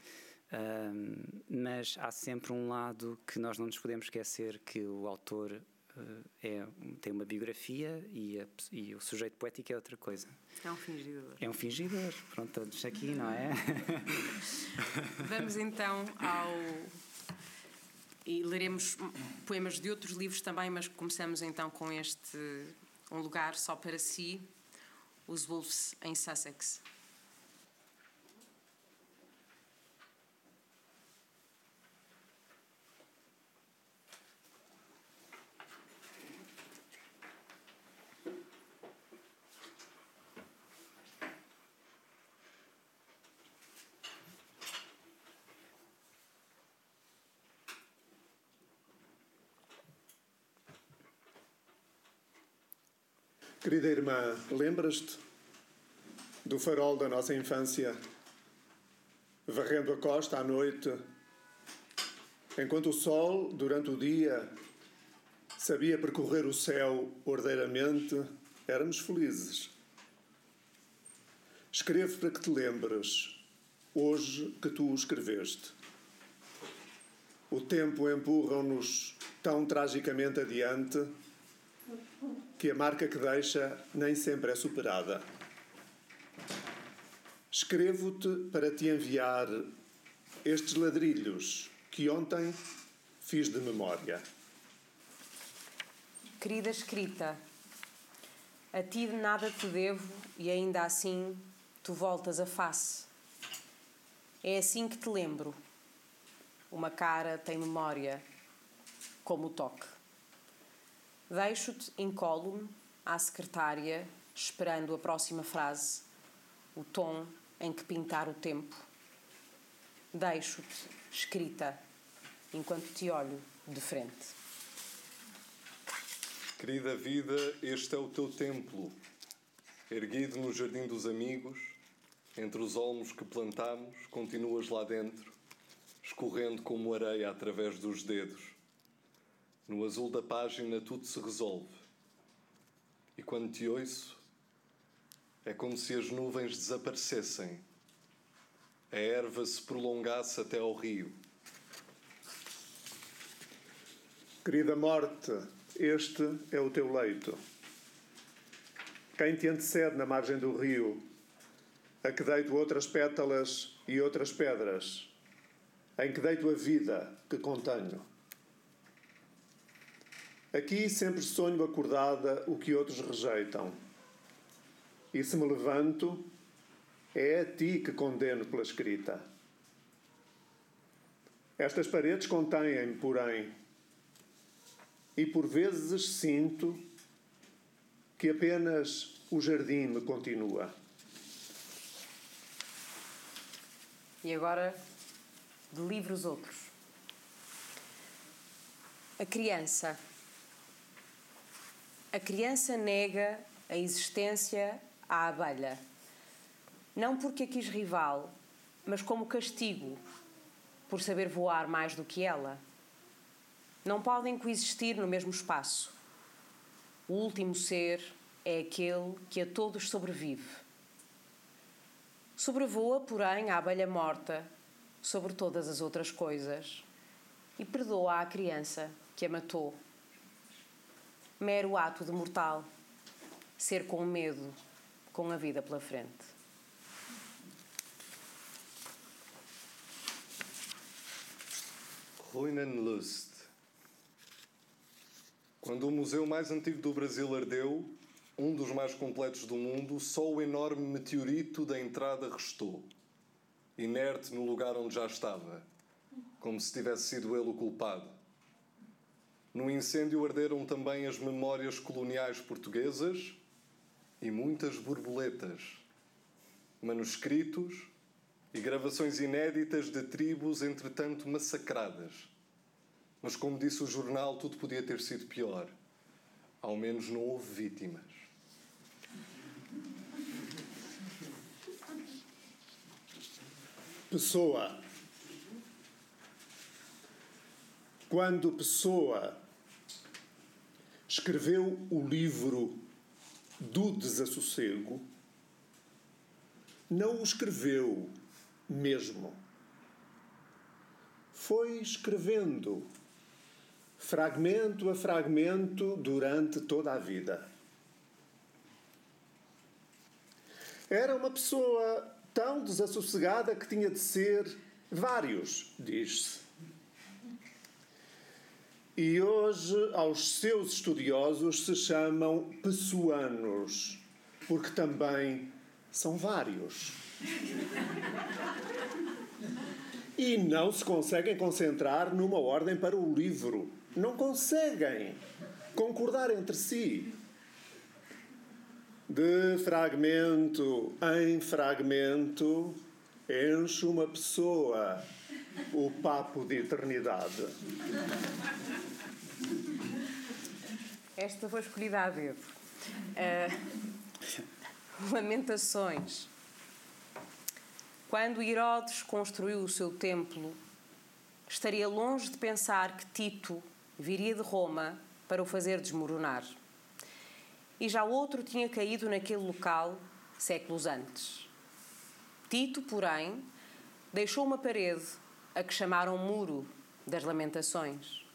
Uh, mas há sempre um lado que nós não nos podemos esquecer que o autor é, tem uma biografia e, a, e, o sujeito poético é outra coisa. É um fingidor. É um fingidor, pronto, todos aqui, não é? Vamos então ao. E leremos poemas de outros livros também, mas começamos então com este Um Lugar Só para Si, Os Wolves em Sussex. Querida irmã, lembras-te do farol da nossa infância, varrendo a costa à noite, enquanto o sol, durante o dia, sabia percorrer o céu ordeiramente, éramos felizes. Escrevo para que te lembres, hoje que tu o escreveste. O tempo empurra-nos tão tragicamente adiante que a marca que deixa nem sempre é superada. Escrevo-te para te enviar estes ladrilhos que ontem fiz de memória. Querida escrita, a ti de nada te devo e ainda assim tu voltas a face. É assim que te lembro. Uma cara tem memória, como o toque. Deixo-te incólume à secretária, esperando a próxima frase, o tom em que pintar o tempo. Deixo-te escrita, enquanto te olho de frente. Querida vida, este é o teu templo, erguido no jardim dos amigos, entre os olmos que plantamos, continuas lá dentro, escorrendo como areia através dos dedos no azul da página tudo se resolve. E quando te ouço, é como se as nuvens desaparecessem, a erva se prolongasse até ao rio. Querida morte, este é o teu leito. Quem te antecede na margem do rio, a que deito outras pétalas e outras pedras, em que deito a vida que contenho. Aqui sempre sonho acordada o que outros rejeitam. E se me levanto, é a ti que condeno pela escrita. Estas paredes contêm-me, porém, e por vezes sinto que apenas o jardim me continua. E agora, de livros outros. A criança a criança nega a existência à abelha, não porque a quis rival, mas como castigo por saber voar mais do que ela. Não podem coexistir no mesmo espaço. O último ser é aquele que a todos sobrevive. Sobrevoa, porém, a abelha morta sobre todas as outras coisas e perdoa a criança que a matou mero ato de mortal, ser com medo, com a vida pela frente. Ruinenlust. Quando o museu mais antigo do Brasil ardeu, um dos mais completos do mundo, só o enorme meteorito da entrada restou, inerte no lugar onde já estava, como se tivesse sido ele o culpado. No incêndio arderam também as memórias coloniais portuguesas e muitas borboletas, manuscritos e gravações inéditas de tribos entretanto massacradas. Mas, como disse o jornal, tudo podia ter sido pior. Ao menos não houve vítimas. Pessoa Quando Pessoa escreveu o livro do desassossego, não o escreveu mesmo. Foi escrevendo, fragmento a fragmento, durante toda a vida. Era uma pessoa tão desassossegada que tinha de ser vários, diz-se. E hoje, aos seus estudiosos se chamam pessoanos, porque também são vários. E não se conseguem concentrar numa ordem para o livro. Não conseguem concordar entre si. De fragmento em fragmento, enche uma pessoa o papo de eternidade. Esta foi escolhida a dedo. Uh, lamentações. Quando Herodes construiu o seu templo, estaria longe de pensar que Tito viria de Roma para o fazer desmoronar. E já outro tinha caído naquele local séculos antes. Tito, porém, deixou uma parede a que chamaram Muro das Lamentações.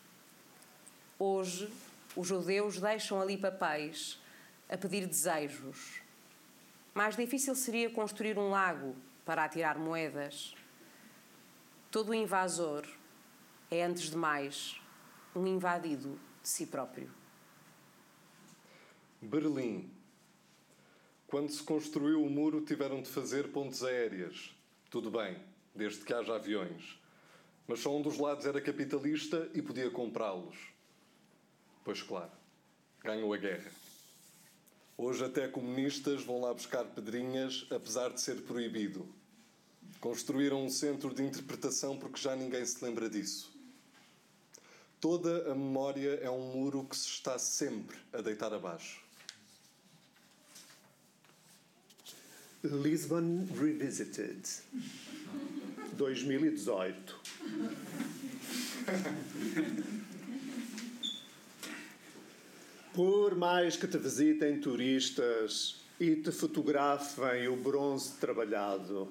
Hoje, os judeus deixam ali papéis a pedir desejos. Mais difícil seria construir um lago para atirar moedas. Todo invasor é, antes de mais, um invadido de si próprio. Berlim. Quando se construiu o muro, tiveram de fazer pontes aéreas. Tudo bem, desde que haja aviões. Mas só um dos lados era capitalista e podia comprá-los. Pois claro, ganhou a guerra. Hoje até comunistas vão lá buscar pedrinhas, apesar de ser proibido. Construíram um centro de interpretação porque já ninguém se lembra disso. Toda a memória é um muro que se está sempre a deitar abaixo. Lisbon Revisited 2018 Por mais que te visitem turistas e te fotografem o bronze trabalhado,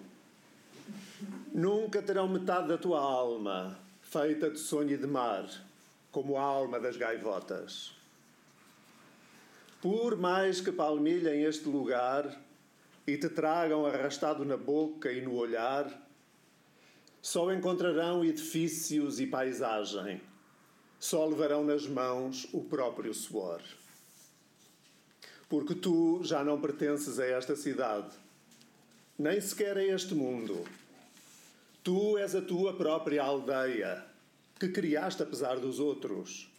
nunca terão metade da tua alma feita de sonho e de mar, como a alma das gaivotas. Por mais que palmilhem este lugar e te tragam arrastado na boca e no olhar, só encontrarão edifícios e paisagem só levarão nas mãos o próprio suor. Porque tu já não pertences a esta cidade, nem sequer a este mundo. Tu és a tua própria aldeia, que criaste apesar dos outros.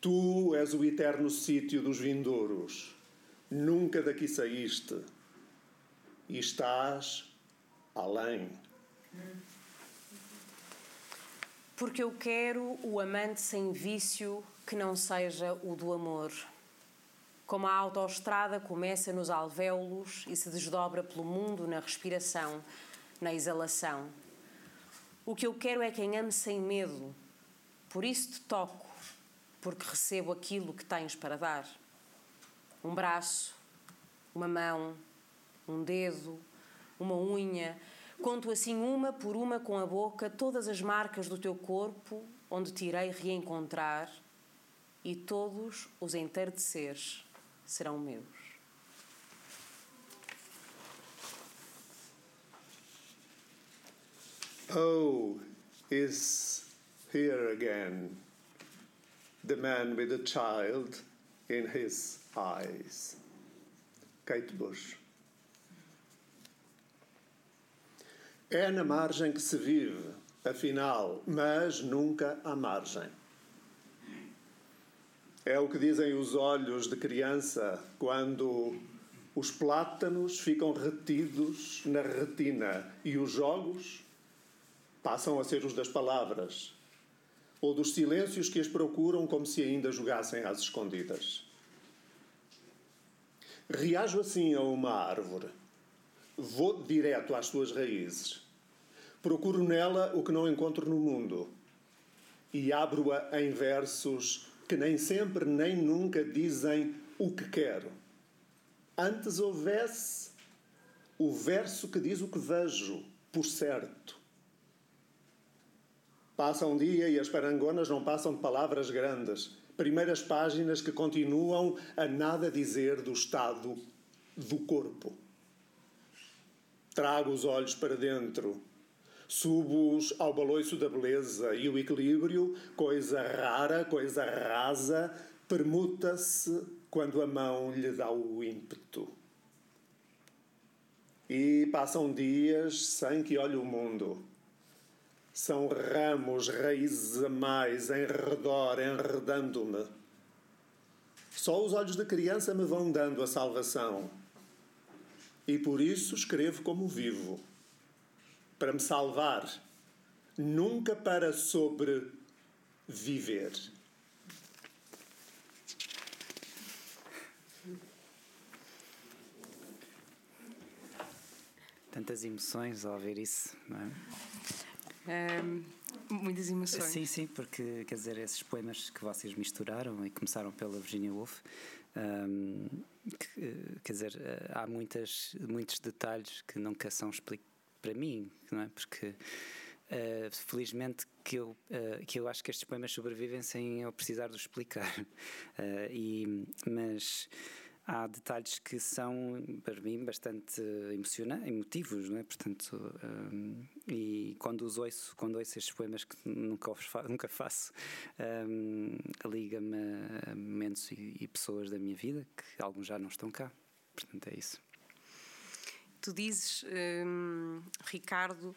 Tu és o eterno sítio dos vindouros, nunca daqui saíste. E estás além. Porque eu quero o amante sem vício que não seja o do amor. Como a autoestrada começa nos alvéolos e se desdobra pelo mundo na respiração, na exalação. O que eu quero é quem ame sem medo. Por isso te toco, porque recebo aquilo que tens para dar. Um braço, uma mão, um dedo, uma unha, Conto assim uma por uma com a boca todas as marcas do teu corpo onde te irei reencontrar e todos os entardeceres serão meus. Oh, is here again the man with the child in his eyes. Kate Bush. É na margem que se vive, afinal, mas nunca à margem. É o que dizem os olhos de criança quando os plátanos ficam retidos na retina e os jogos passam a ser os das palavras ou dos silêncios que as procuram como se ainda jogassem às escondidas. Reajo assim a uma árvore. Vou direto às suas raízes Procuro nela o que não encontro no mundo e abro-a em versos que nem sempre nem nunca dizem o que quero. Antes houvesse o verso que diz o que vejo, por certo. Passa um dia e as parangonas não passam de palavras grandes, primeiras páginas que continuam a nada dizer do estado do corpo. Trago os olhos para dentro Subo-os ao baloiço da beleza e o equilíbrio, coisa rara, coisa rasa, permuta-se quando a mão lhe dá o ímpeto. E passam dias sem que olhe o mundo. São ramos, raízes a mais, em redor, enredando-me. Só os olhos da criança me vão dando a salvação. E por isso escrevo como vivo para me salvar, nunca para sobreviver. Tantas emoções ao ouvir isso, não é? Um, muitas emoções. Sim, sim, porque quer dizer, esses poemas que vocês misturaram e começaram pela Virginia Woolf, um, que, quer dizer, há muitas, muitos detalhes que nunca são explicados para mim, não é? Porque Uh, felizmente que eu, uh, que eu acho que estes poemas sobrevivem sem eu precisar de explicar. Uh, e, mas há detalhes que são, para mim, bastante emocionantes, emotivos, não é? Portanto, um, e quando os ouço, quando ouço estes poemas que nunca, nunca faço, um, liga-me a momentos e, e pessoas da minha vida que alguns já não estão cá. Portanto, é isso. Tu dizes, hum, Ricardo,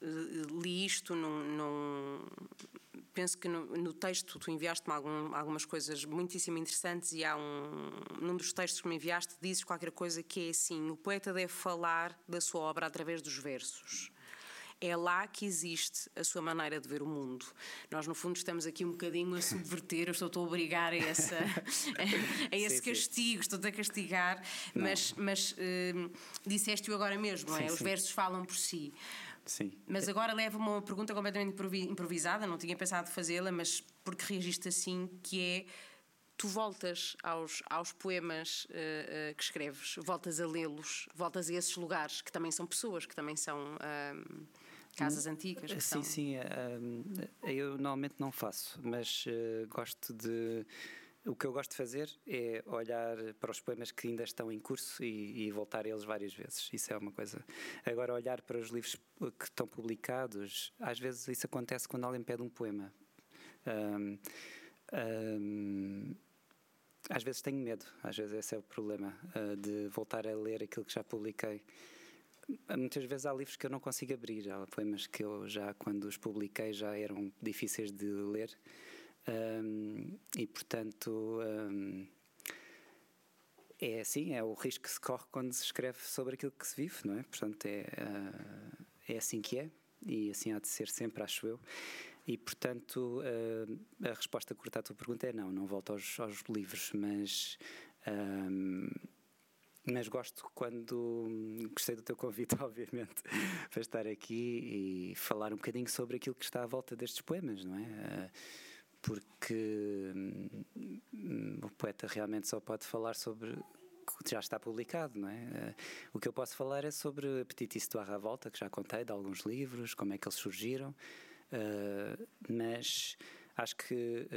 eh, li isto num, num penso que no, no, texto tu enviaste-me algum, algumas coisas muitíssimo interessantes e há um num dos textos que me enviaste dizes qualquer coisa que é assim o poeta deve falar da sua obra através dos versos é lá que existe a sua maneira de ver o mundo. Nós, no fundo, estamos aqui um bocadinho a subverter, eu estou a obrigar a, essa, a, a esse sim, castigo, estou-te a castigar, não. mas, mas uh, disseste-o agora mesmo, sim, é? os versos falam por si. Sim. Mas agora leva-me a uma pergunta completamente improvisada, não tinha pensado fazê-la, mas porque reagiste assim, que é tu voltas aos, aos poemas uh, uh, que escreves, voltas a lê-los, voltas a esses lugares que também são pessoas, que também são uh, casas antigas. sim, são... sim. eu normalmente não faço, mas gosto de o que eu gosto de fazer é olhar para os poemas que ainda estão em curso e, e, voltar a eles várias vezes. Isso é uma coisa. Agora, olhar para os livros que estão publicados, às vezes isso acontece quando alguém pede um poema. Um, um, às vezes tenho medo, às vezes esse é o problema, de voltar a ler aquilo que já publiquei. Muitas vezes há livros que eu não consigo abrir, há poemas que eu já, quando os publiquei, já eram difíceis de ler um, e, portanto, um, é assim, é o risco que se corre quando se escreve sobre aquilo que se vive, não é? Portanto, é, uh, é assim que é e assim há de ser sempre, acho eu. E, portanto, uh, a resposta curta à tua pergunta é não, não volto aos, aos livros, mas. Mas gosto quando gostei do teu convite, obviamente, para estar aqui e falar um bocadinho sobre aquilo que está à volta destes poemas, não é? Uh, porque hum, o poeta realmente só pode falar sobre o que já está publicado, não é? Uh, o que eu posso falar é sobre Petitice do Arra Volta, que já contei, de alguns livros, como é que eles surgiram, uh, mas acho que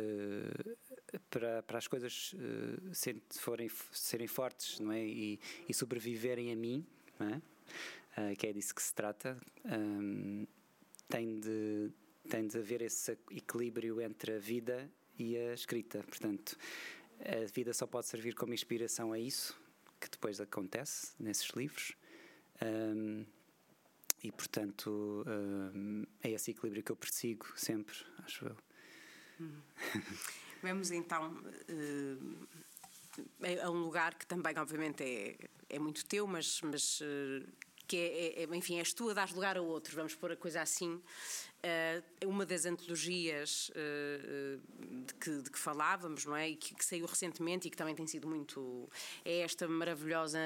para, para as coisas se forem, serem fortes não é? e, e sobreviverem a mim, é? que é disso que se trata, um, tem de tem de haver esse equilíbrio entre a vida e a escrita. Portanto, a vida só pode servir como inspiração a isso que depois acontece nesses livros. Um, e, portanto, um, é esse equilíbrio que eu persigo sempre, acho eu. Hum. Vamos então a um lugar que também, obviamente, é, é muito teu, mas, mas uh, que é, é, enfim, és tu a dar lugar a outros, vamos pôr a coisa assim. Uh, uma das antologias uh, de, que, de, que, falávamos, não é? E que, que, saiu recentemente e que também tem sido muito. É esta maravilhosa.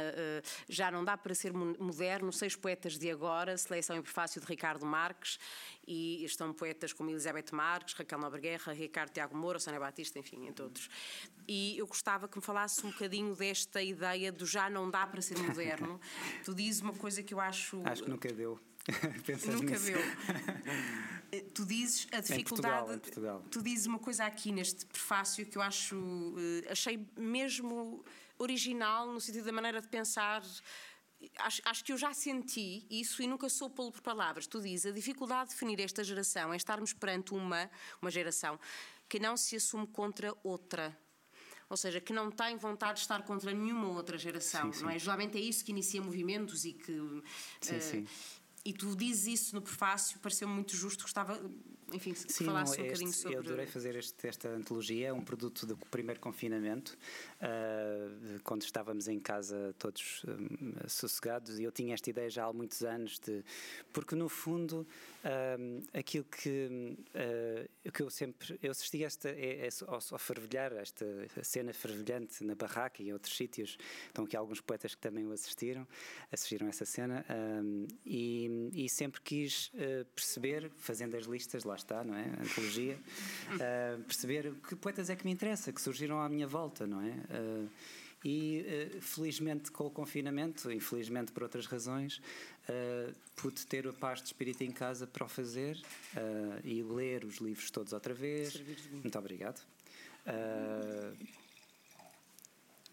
Já não dá para ser moderno, Seis Poetas de Agora, seleção e prefácio de Ricardo Marques, e estão poetas como Elizabeth Marques, Raquel Nobreguerra, Ricardo Tiago Moura, Sônia Batista, enfim, entre outros. E eu gostava que me falasse um bocadinho desta ideia do já não dá para ser moderno. tu dizes uma coisa que eu acho. Acho que nunca deu. Nunca nisso. viu. tu dizes a dificuldade. Em Portugal, em Portugal. Tu dizes uma coisa aqui neste prefácio que eu acho. Uh, achei mesmo original no sentido da maneira de pensar. Acho, acho, que eu já senti isso e nunca sou pô-lo por palavras. Tu dizes a dificuldade de definir esta geração é estarmos perante uma, uma geração que não se assume contra outra. Ou seja, que não tem vontade de estar contra nenhuma outra geração, sim, sim. não é? Geralmente é isso que inicia movimentos e que. Sim, uh, sim e tu dizes isso no prefácio, pareceu-me muito justo, gostava enfim, se Sim, falasse não, um bocadinho sobre... Eu adorei fazer este, esta antologia, é um produto do primeiro confinamento, uh, quando estávamos em casa todos um, sossegados, e eu tinha esta ideia já há muitos anos, de, porque no fundo uh, aquilo que, uh, que eu sempre, eu assisti esta, é, é ao, ao fervilhar, esta cena fervilhante na barraca e em outros sítios, estão aqui alguns poetas que também o assistiram, assistiram a essa cena, e, e, sempre quis perceber, fazendo as listas lá está, não é? Antologia. Uh, perceber que poetas é que me interessa, que surgiram à minha volta, não é? Uh, e uh, felizmente com o confinamento, infelizmente por outras razões, uh, pude ter a paz de espírito em casa para o fazer e ler os livros todos outra vez. Muito obrigado.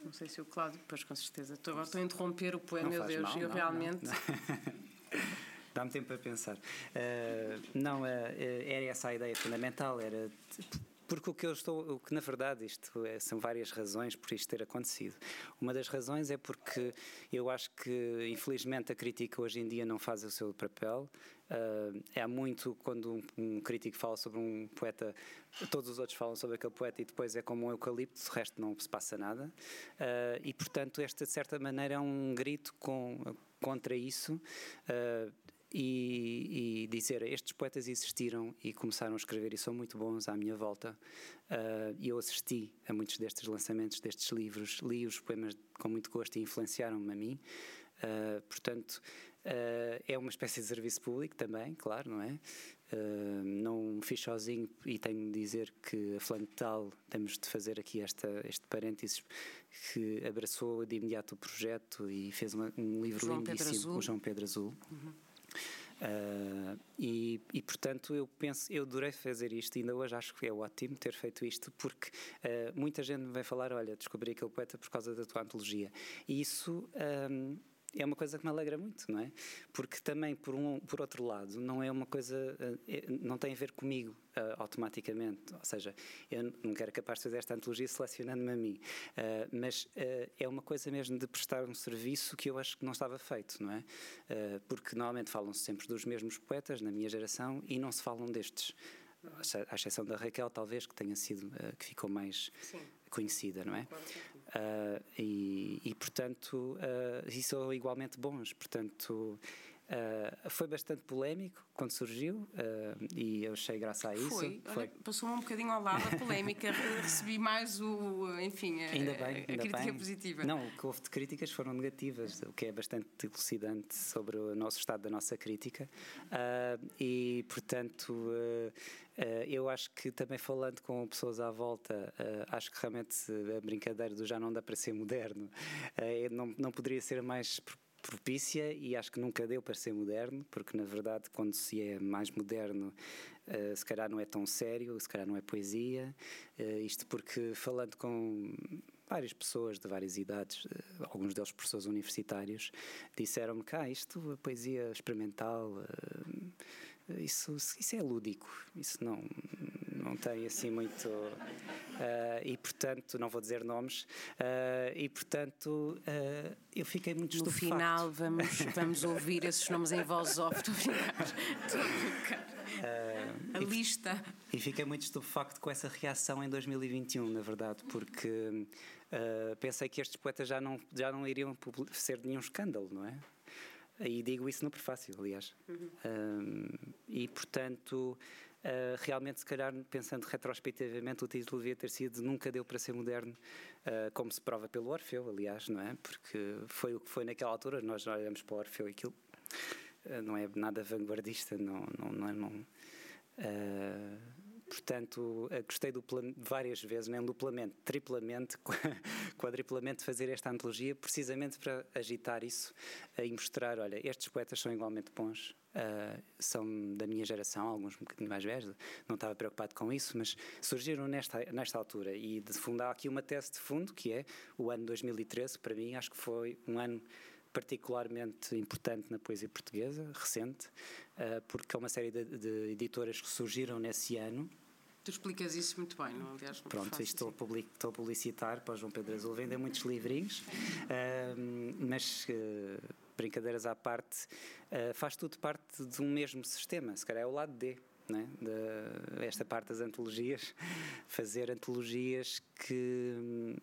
Não sei se o Cláudio, pois com certeza. Estou, estou a interromper o poema, meu Deus, mal, eu não, realmente. Não, não. Dá-me tempo para pensar. Uh, não, uh, era essa a ideia fundamental, era porque o que eu estou, o que na verdade isto é, são várias razões por isto ter acontecido. Uma das razões é porque eu acho que infelizmente a crítica hoje em dia não faz o seu papel. Uh, é muito quando um, um, crítico fala sobre um poeta, todos os outros falam sobre aquele poeta e depois é como um eucalipto, o resto não se passa nada. Uh, e portanto, esta de certa maneira é um grito com, contra isso. Uh, e, e, dizer estes poetas existiram e começaram a escrever e são muito bons à minha volta uh, e eu assisti a muitos destes lançamentos destes livros li os poemas com muito gosto e influenciaram-me a mim uh, portanto uh, é uma espécie de serviço público também claro não é não fiz sozinho e tenho de dizer que a Flantal temos de fazer aqui esta, este parênteses que abraçou de imediato o projeto e fez uma, um livro João lindíssimo, o João Pedro Azul. Uhum. Uh, e, e, portanto eu penso, eu adorei fazer isto e ainda hoje acho que é ótimo ter feito isto porque uh, muita gente me vai falar, olha, descobri aquele poeta por causa da tua antologia. E isso um, é uma coisa que me alegra muito, não é? Porque também, por, um, por outro lado, não é uma coisa, eh, não tem a ver comigo uh, automaticamente. Ou seja, eu nunca era capaz de fazer esta antologia selecionando-me a mim. Uh, mas uh, é uma coisa mesmo de prestar um serviço que eu acho que não estava feito, não é? porque normalmente falam-se sempre dos mesmos poetas, na minha geração, e não se falam destes à exceção da Raquel, talvez, que tenha sido, que ficou mais Sim. conhecida, não é? Uh, e, e, portanto, uh, isso são igualmente bons. Portanto, uh, foi bastante polémico quando surgiu e eu achei graça a isso. Foi, foi. passou um bocadinho ao lado a polémica, recebi mais o, enfim, a, ainda bem, ainda a crítica bem. positiva. Não, o que houve de críticas foram negativas, o que é bastante elucidante sobre o nosso estado da nossa crítica. e, portanto, Uh, eu acho que também falando com pessoas à volta, uh, acho que realmente a brincadeira do já não dá para ser moderno uh, não, não poderia ser mais propícia e acho que nunca deu para ser moderno, porque na verdade, quando se é mais moderno, uh, se calhar não é tão sério, se calhar não é poesia. Uh, isto porque, falando com várias pessoas de várias idades, uh, alguns deles professores universitários, disseram-me que ah, isto, a poesia experimental isso, isso é lúdico, isso não, não tem assim muito. Uh, e portanto, não vou dizer nomes, uh, e portanto, uh, eu fiquei muito no estupefacto. No final, vamos, vamos ouvir esses nomes em voz off, estou a brincar. Estou a brincar. a e, lista. E fiquei muito estupefacto com essa reação em 2021, na verdade, porque pensei que estes poetas já não, já não iriam ser nenhum escândalo, não é? E digo isso no prefácio, aliás. Uhum. Um, e, portanto, uh, realmente, se calhar, pensando retrospectivamente, o título devia ter sido Nunca Deu para Ser Moderno, uh, como se prova pelo Orfeu, aliás, não é? Porque foi o que foi naquela altura, nós olhamos para o Orfeu e aquilo uh, não é nada vanguardista, não, não, não é. Não, portanto, eh, gostei do várias vezes, nem duplamente, triplamente, quadriplamente, fazer esta antologia, precisamente para agitar isso e mostrar: olha, estes poetas são igualmente bons, uh, são da minha geração, alguns um bocadinho mais velhos, não estava preocupado com isso, mas surgiram nesta, nesta altura. E de fundar aqui uma tese de fundo, que é o ano 2013, para mim, acho que foi um ano particularmente importante na poesia portuguesa, recente, uh, porque é uma série de, de, editoras que surgiram nesse ano Tu explicas isso muito bem, não? Aliás, muito Pronto, estou, a public, estou a publicitar para o João Pedro Azul, vendem muitos livrinhos, uh, mas uh, brincadeiras à parte, uh, faz tudo parte de um mesmo sistema, se calhar é o lado D. né? de, esta parte das antologias, fazer antologias que.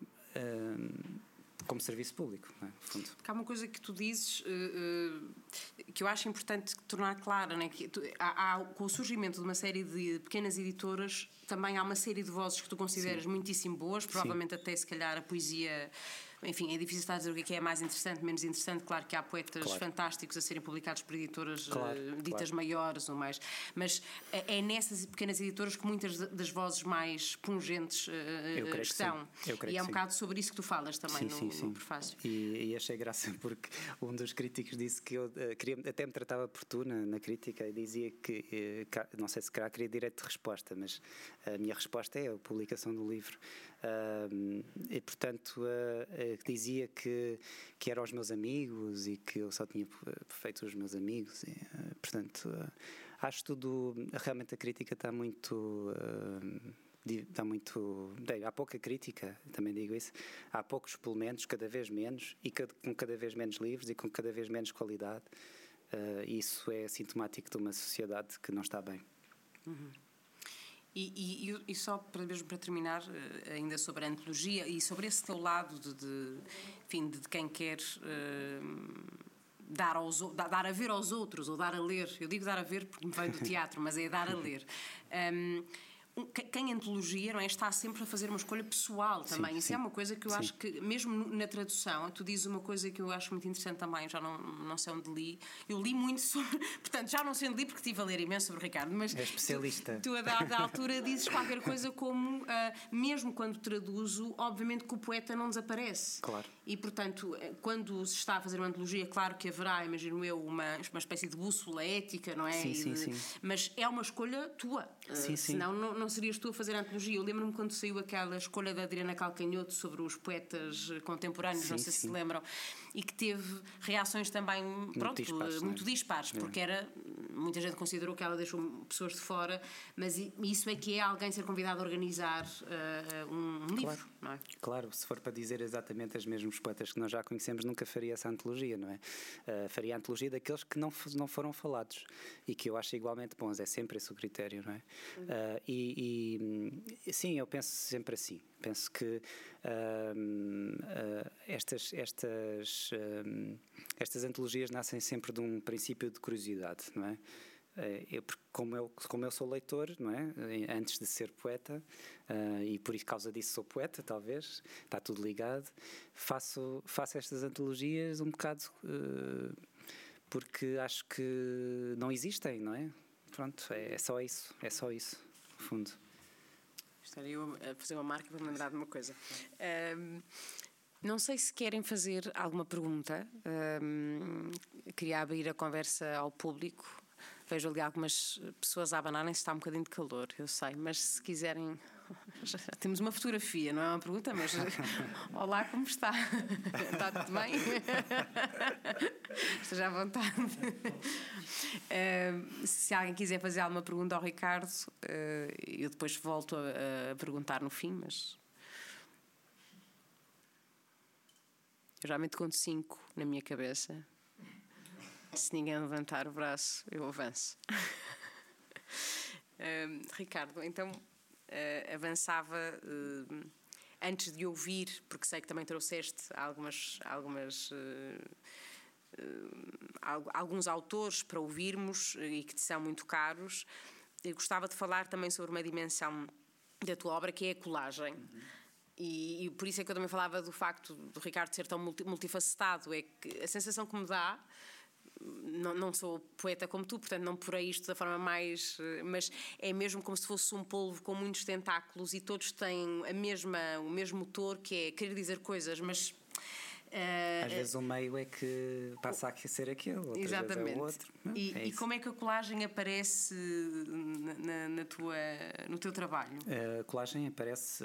Como serviço público, é? fundo. Porque há uma coisa que tu dizes uh, uh, que eu acho importante tornar clara, né? que tu, há, há, com o surgimento de uma série de pequenas editoras, também há uma série de vozes que tu consideras Sim. muitíssimo boas, provavelmente Sim. até se calhar a poesia enfim, é difícil estar a dizer o que é, é mais interessante, menos interessante. Claro que há poetas claro. fantásticos a serem publicados por editoras claro, uh, ditas claro. maiores ou mais, mas é, é nessas pequenas editoras que muitas das vozes mais pungentes uh, estão. e é um bocado sobre isso que tu falas também sim, no, sim, no prefácio. E, e, achei graça porque um dos críticos disse que eu uh, queria, até me tratava por tu na, na crítica e dizia que, não sei se calhar queria direito de resposta, mas a minha resposta é a publicação do livro. Uh, e portanto uh, uh, dizia que, que eram os meus amigos e que eu só tinha feito os meus amigos. E, portanto, acho tudo. Realmente a crítica está muito. Está muito. Bem, há pouca crítica, também digo isso. Há poucos suplementos, cada vez menos, e com cada vez menos livros e com cada vez menos qualidade. isso é sintomático de uma sociedade que não está bem. Uhum. E, e, e, só para, mesmo para terminar, eh, ainda sobre a antologia e sobre esse teu lado de, de enfim, de quem quer uh, dar, aos, dar a ver aos outros ou dar a ler. Eu digo dar a ver porque me vem do teatro, mas é dar a ler. Um, quem antologia não é, está sempre a fazer uma escolha pessoal também. Sim, Isso é sim. é uma coisa que eu sim. acho que, mesmo na tradução, tu dizes uma coisa que eu acho muito interessante também, já não, não sei onde li. Eu li muito sobre. Portanto, já não sei onde li porque estive a ler imenso sobre o Ricardo, mas. É especialista. Tu, tu a dada altura, dizes qualquer coisa como, uh, mesmo quando traduzo, obviamente que o poeta não desaparece. Claro. E, portanto, eh, quando se está a fazer uma antologia, claro que haverá, imagino eu, uma, uma espécie de bússola ética, não é? Sim, sim, sim. Mas é uma escolha tua. Sim, uh, sim. Senão não, não serias tu a fazer a antologia. Eu lembro-me quando saiu aquela escolha da Adriana Calcanhoto sobre os poetas contemporâneos, sim, não sei sim. se se lembram, e que teve reações também muito pronto, dispares, muito dispares é? porque era muita gente considerou que ela deixou pessoas de fora, mas isso é que é alguém ser convidado a organizar uh, um, livro, não é? Claro, se for para dizer exatamente os mesmos poetas que nós já conhecemos, nunca faria essa antologia, não é? Uh, faria a antologia daqueles que não, não foram falados e que eu acho igualmente bons, é sempre esse o critério, não é? Uh, e, e, sim, eu penso sempre assim. Penso que uh, estas, estas, uh, estas antologias nascem sempre de um princípio de curiosidade, não é? Eh, eu, como, eu, como eu sou leitor, não é? Antes de ser poeta, uh, e por causa disso sou poeta, talvez, está tudo ligado, faço, faço estas antologias um bocado uh, porque acho que não existem, não é? Pronto, é, é só isso, é só isso, no fundo. Estaria a fazer uma marca para me lembrar de uma coisa. Um, não sei se querem fazer alguma pergunta. Um, queria abrir a conversa ao público. Vejo ali algumas pessoas a abanarem-se, está um bocadinho de calor, eu sei, mas se quiserem. Já temos uma fotografia, não é uma pergunta, mas. Olá, como está? Está tudo bem? Esteja à vontade. Uh, se alguém quiser fazer alguma pergunta ao Ricardo, uh, eu depois volto a, a perguntar no fim, mas Eu geralmente conto cinco na minha cabeça. Se ninguém levantar o braço, eu avanço. uh, Ricardo, então uh, avançava uh, antes de ouvir, porque sei que também trouxeste algumas, algumas alguns autores para ouvirmos e que te são muito caros. Eu gostava de falar também sobre uma dimensão da tua obra que é a colagem. Uhum. E, e, por isso é que eu também falava do facto do Ricardo ser tão multifacetado, é que a sensação que me dá, não, não sou poeta como tu, portanto não porei isto da forma mais, mas é mesmo como se fosse um polvo com muitos tentáculos e todos têm a mesma, o mesmo motor que é querer dizer coisas, mas Uh, Às vezes o meio é que passa a ser aquele, outras exatamente. vezes é o outro. e, é e como é que a colagem aparece na, na tua, no teu trabalho? A colagem aparece,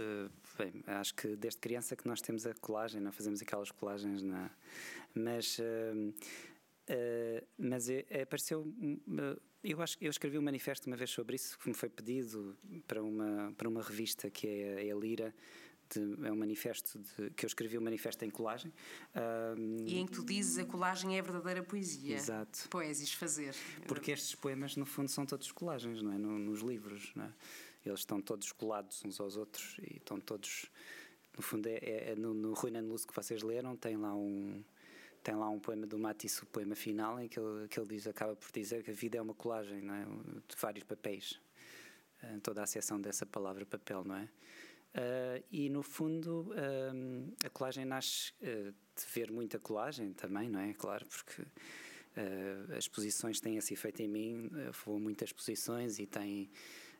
bem, acho que desde criança que nós temos a colagem, não fazemos aquelas colagens, na, mas, uh, uh, mas é, apareceu. Eu acho que eu escrevi um manifesto uma vez sobre isso que me foi pedido para uma para uma revista que é a Lira de, é um manifesto de, que eu escrevi um manifesto em colagem. Um, e em que tu dizes a colagem é a verdadeira poesia. Exato. Poésis fazer. Porque estes poemas, no fundo, são todos colagens, não é? No, nos livros, não é? Eles estão todos colados uns aos outros e estão todos. No fundo, é, é, é no, no Ruína Luz que vocês leram, tem lá um tem lá um poema do Matisse, o poema final, em que ele, que ele diz, acaba por dizer que a vida é uma colagem, é? De vários papéis. Uh, toda a seção dessa palavra papel, não é? Uh, e no fundo uh, a colagem nasce uh, de ver muita colagem também, não é? Claro, porque as exposições têm esse efeito em mim, uh, vou a muitas exposições e tem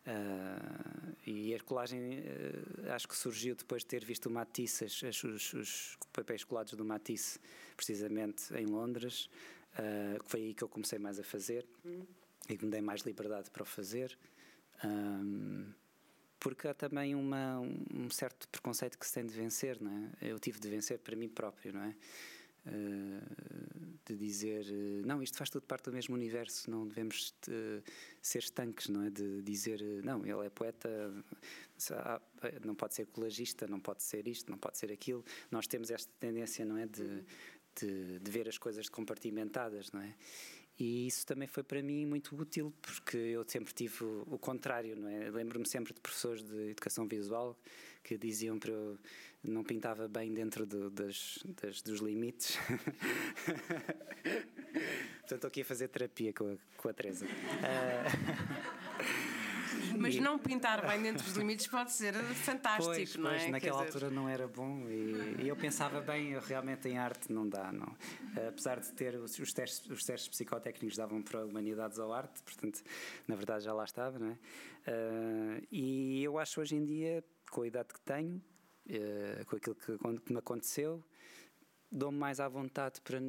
Uh, e a colagem uh, acho que surgiu depois de ter visto o Matisse, as, os, os, papéis colados do Matisse, precisamente em Londres, uh, que foi aí que eu comecei mais a fazer e que me dei mais liberdade para o fazer. Um, porque há também uma, um certo preconceito que se tem de vencer, não é? Eu tive de vencer para mim próprio, não é? De dizer eh, não, isto faz tudo parte do mesmo universo, não devemos eh, ser estanques, não é? De dizer eh, não, ele é poeta, não pode ser colagista, não pode ser isto, não pode ser aquilo. Nós temos esta tendência, não é? De, de, de ver as coisas compartimentadas, não é? E isso também foi para mim muito útil, porque eu sempre tive o contrário, não é? Lembro-me sempre de professores de educação visual que diziam para eu não pintava bem dentro do, das, das, dos limites. Portanto, estou aqui a fazer terapia com a, com a Teresa. Uh... Mas não pintar bem dentro dos limites pode ser fantástico, pois, não pois, é? Naquela Quer altura dizer... não era bom e, e, eu pensava bem, realmente em arte não dá, não. Apesar de ter os, os, testes, os testes psicotécnicos davam para humanidades ou arte, portanto, na verdade já lá estava, não é? Uh, e eu acho hoje em dia, com a idade que tenho, uh, com aquilo que, que me aconteceu, dou-me mais à vontade para,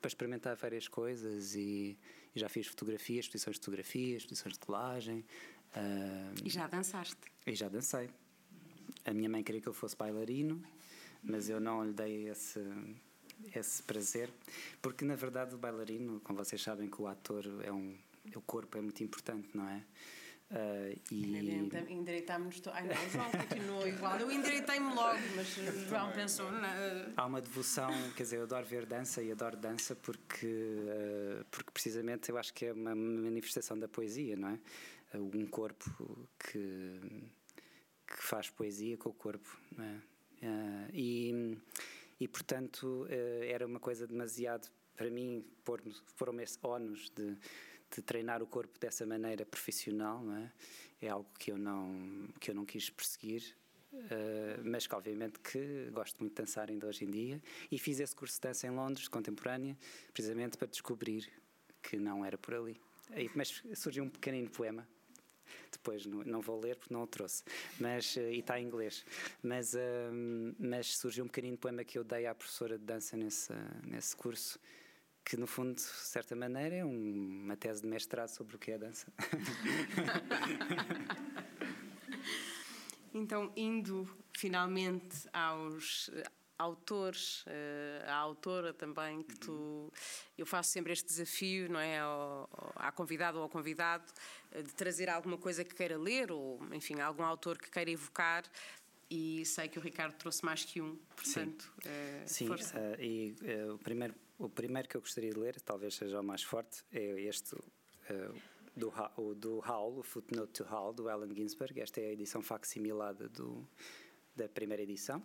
para experimentar várias coisas e, e, já fiz fotografias, exposições de fotografia, exposições de colagem. Uh, e já dançaste? E já dancei. A minha mãe queria que eu fosse bailarino, mas eu não lhe dei esse, esse prazer, porque na verdade o bailarino, como vocês sabem que o ator é um, o corpo é muito importante, não é? Uh, e... Endireitámos-nos. Ai não, o João continuou igual. Eu endireitei-me logo, mas o João pensou. Na... Há uma devoção, quer dizer, eu adoro ver dança e adoro dança porque, uh, porque precisamente eu acho que é uma manifestação da poesia, não é? Uh, um corpo que, que faz poesia com o corpo, não é? e, e portanto era uma coisa demasiado para mim pôr-me esse ónus de de treinar o corpo dessa maneira profissional, é? É algo que eu não que eu não quis perseguir, uh, mas que obviamente que gosto muito de dançar ainda hoje em dia e fiz esse curso de dança em Londres, contemporânea, precisamente para descobrir que não era por ali. Aí, mas surgiu um pequenino poema depois não, não, vou ler porque não o trouxe, mas, uh, e está em inglês. Mas, uh, mas surgiu um pequenino poema que eu dei à professora de dança nesse, nesse curso, que no fundo, de certa maneira, é um, uma tese de mestrado sobre o que é a dança. então, indo finalmente aos eh, autores, uh, a autora também, que tu. Eu faço sempre este desafio, não é? Ao, à convidada ou ao convidado, eh, de trazer alguma coisa que queira ler, ou, enfim, algum autor que queira evocar. E sei que o Ricardo trouxe mais que um, portanto. Sim, uh, Sim uh, e o primeiro o primeiro que eu gostaria de ler, talvez seja o mais forte, é este uh, do, o, do Howl, o Footnote to Howl, do Allen Ginsberg. Esta é a edição facsimilada do, da primeira edição.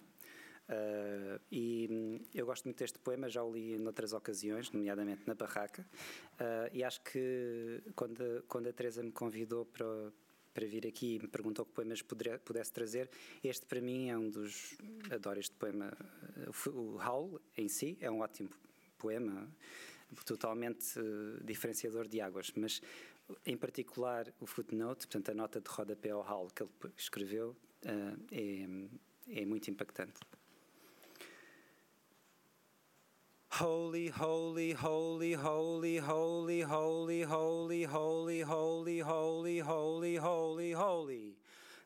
Uh, e hum, eu gosto muito deste poema, já o li em outras ocasiões, nomeadamente na Barraca, uh, e acho que quando, quando a Teresa me convidou para, para vir aqui e me perguntou que poemas poderia, pudesse trazer, este para mim é um dos. Adoro este poema. O Howl em si é um ótimo poema totalmente uh, diferenciador de águas, mas em particular o footnote, portanto a nota de rodapé ao Hall que ele escreveu, uh, é, é muito impactante. Holy, holy, holy, holy, holy, holy, holy, holy, holy, holy, holy, holy, holy.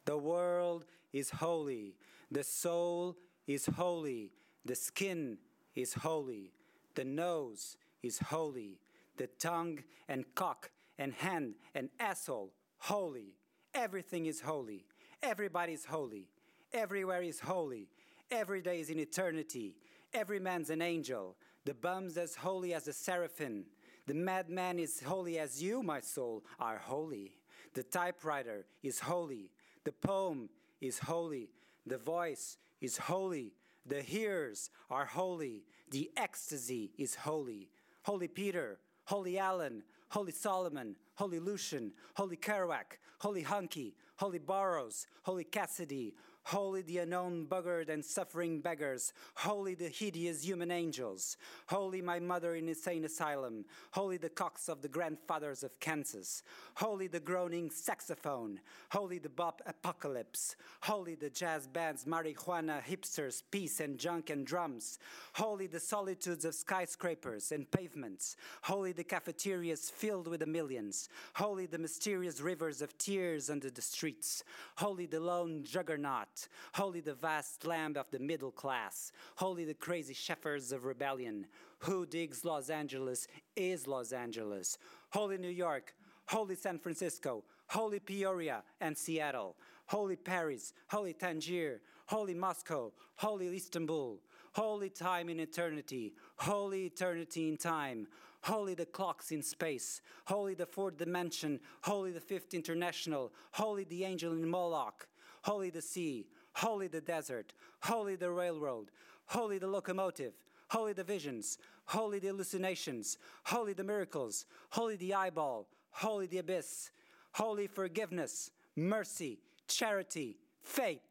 The world is holy. The soul is holy. The skin is holy. The nose is holy. The tongue and cock and hand and asshole, holy. Everything is holy. Everybody is holy. Everywhere is holy. Every day is in eternity. Every man's an angel. The bum's as holy as a seraphim. The madman is holy as you, my soul, are holy. The typewriter is holy. The poem is holy. The voice is holy. The hearers are holy. The ecstasy is holy. Holy Peter, Holy Alan, Holy Solomon, Holy Lucian, Holy Kerouac, Holy Hunky, Holy Burroughs, Holy Cassidy, Holy the unknown buggered and suffering beggars, holy the hideous human angels, holy my mother in insane asylum, holy the cocks of the grandfathers of Kansas, holy the groaning saxophone, holy the bop apocalypse, holy the jazz bands, marijuana, hipsters, peace and junk and drums, holy the solitudes of skyscrapers and pavements, holy the cafeterias filled with the millions, holy the mysterious rivers of tears under the streets, holy the lone juggernaut, holy the vast lamb of the middle class, holy the crazy shepherds of rebellion. Who digs Los Angeles is Los Angeles. Holy New York, holy San Francisco, holy Peoria and Seattle, holy Paris, holy Tangier, holy Moscow, holy Istanbul, holy time in eternity, holy eternity in time, holy the clocks in space, holy the fourth dimension, holy the fifth international, holy the angel in Moloch, holy the sea, holy the desert, holy the railroad, holy the locomotive, holy the visions, holy the hallucinations, holy the miracles, holy the eyeball, holy the abyss, holy forgiveness, mercy, charity, faith,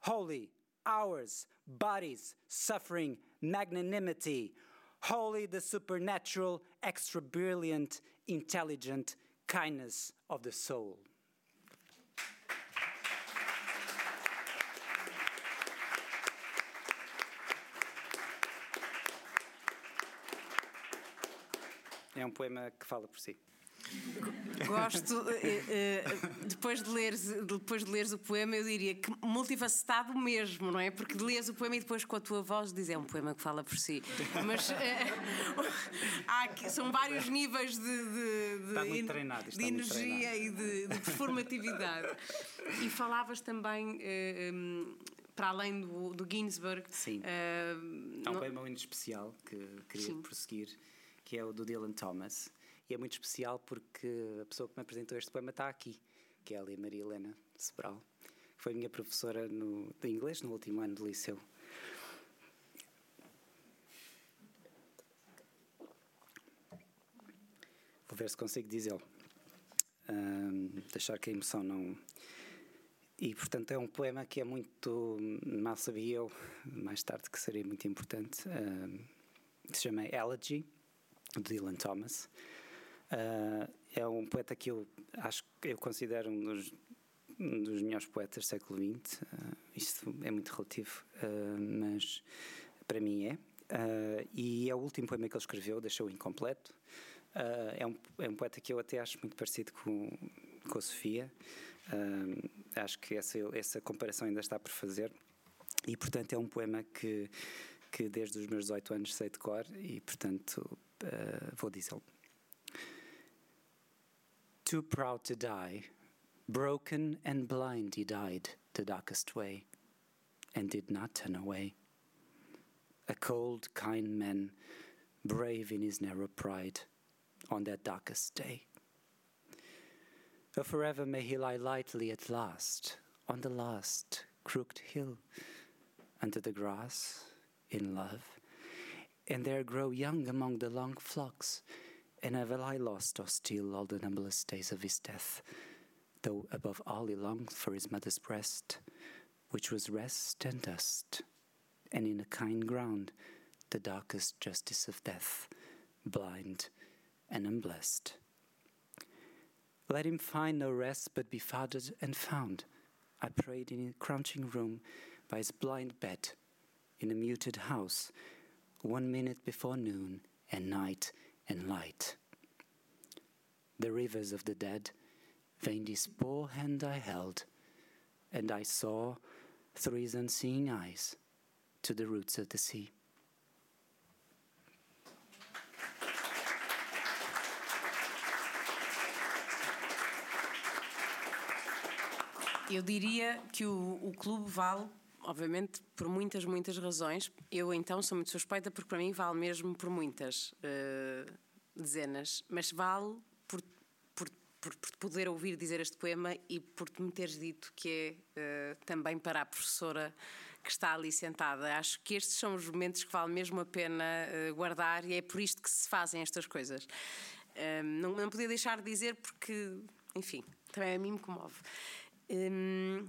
holy, ours, bodies, suffering, magnanimity, holy the supernatural, extra brilliant, intelligent kindness of the soul. É um poema que fala por si. Gosto, eh, eh, depois, de leres, depois de leres o poema, eu diria que multifacetado mesmo, não é? Porque leres o poema e depois com a tua voz diz é um poema que fala por si. Mas eh, há aqui, são vários níveis de, de, treinado, de energia e de, de performatividade. E falavas também. Um, para além do, do Ginsberg. Sim. Uh, Há um poema muito especial que queria Sim. prosseguir, que é o do Dylan Thomas. E é muito especial porque a pessoa que me apresentou este poema está aqui, que é a Maria Helena Sebral, foi minha professora no, de inglês no último ano do liceu. Vou ver se consigo dizê-lo. Um, deixar que a emoção não. E, portanto, é um poema que é muito. Mal sabia eu, mais tarde, que seria muito importante. Um, se chama Elegy, de Dylan Thomas. Uh, é um poeta que eu acho que eu considero um dos, um dos melhores poetas do século XX. Uh, ah, isto é muito relativo, uh, mas para mim é. e é o último poema que ele escreveu, deixou incompleto. é, um, é um poeta que eu até acho muito parecido com, com a Sofia. acho que essa, essa comparação ainda está por fazer. E, portanto, é um poema que, que desde os meus 18 anos sei de cor e, portanto, Uh, vou dizê-lo. too proud to die. Broken and blind he died the darkest way, and did not turn away. A cold, kind man, brave in his narrow pride, on that darkest day. Oh, forever may he lie lightly at last, on the last crooked hill, under the grass, in love, and there grow young among the long flocks and have I lost or still all the numberless days of his death, though above all he longed for his mother's breast, which was rest and dust, and in a kind ground the darkest justice of death, blind and unblessed. Let him find no rest but be fathered and found. I prayed in a crouching room by his blind bed, in a muted house, one minute before noon and night and light. The rivers of the dead, this poor hand I held, and I saw through his unseeing eyes to the roots of the sea. Eu diria que o, o clube vale obviamente, por muitas, muitas razões. Eu, então, sou muito suspeita porque para mim vale mesmo por muitas uh, dezenas, mas vale por, por, por, por, poder ouvir dizer este poema e por me teres dito que é uh, também para a professora que está ali sentada. Acho que estes são os momentos que vale mesmo a pena uh, guardar e é por isto que se fazem estas coisas. não, não podia deixar de dizer porque, enfim, também a mim me comove. Um,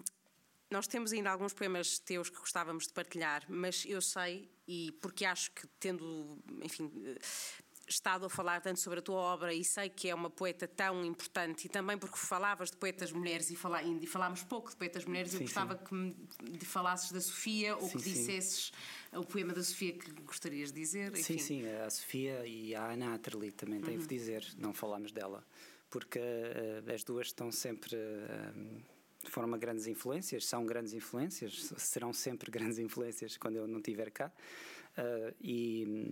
nós temos ainda alguns poemas teus que gostávamos de partilhar, mas eu sei, e porque acho que tendo, enfim, estado a falar tanto sobre a tua obra e sei que é uma poeta tão importante e também porque falavas de poetas mulheres e, fala, e falámos pouco de poetas mulheres, sim, eu gostava sim. que me falasses da Sofia ou sim, que dissesses o poema da Sofia que gostarias de dizer. Enfim. Sim, sim, a Sofia e a Ana Atterley também uhum. devo dizer, não falámos dela, porque uh, as duas estão sempre. Uh, foram grandes influências, são grandes influências, serão sempre grandes influências quando eu não estiver cá. Uh, e,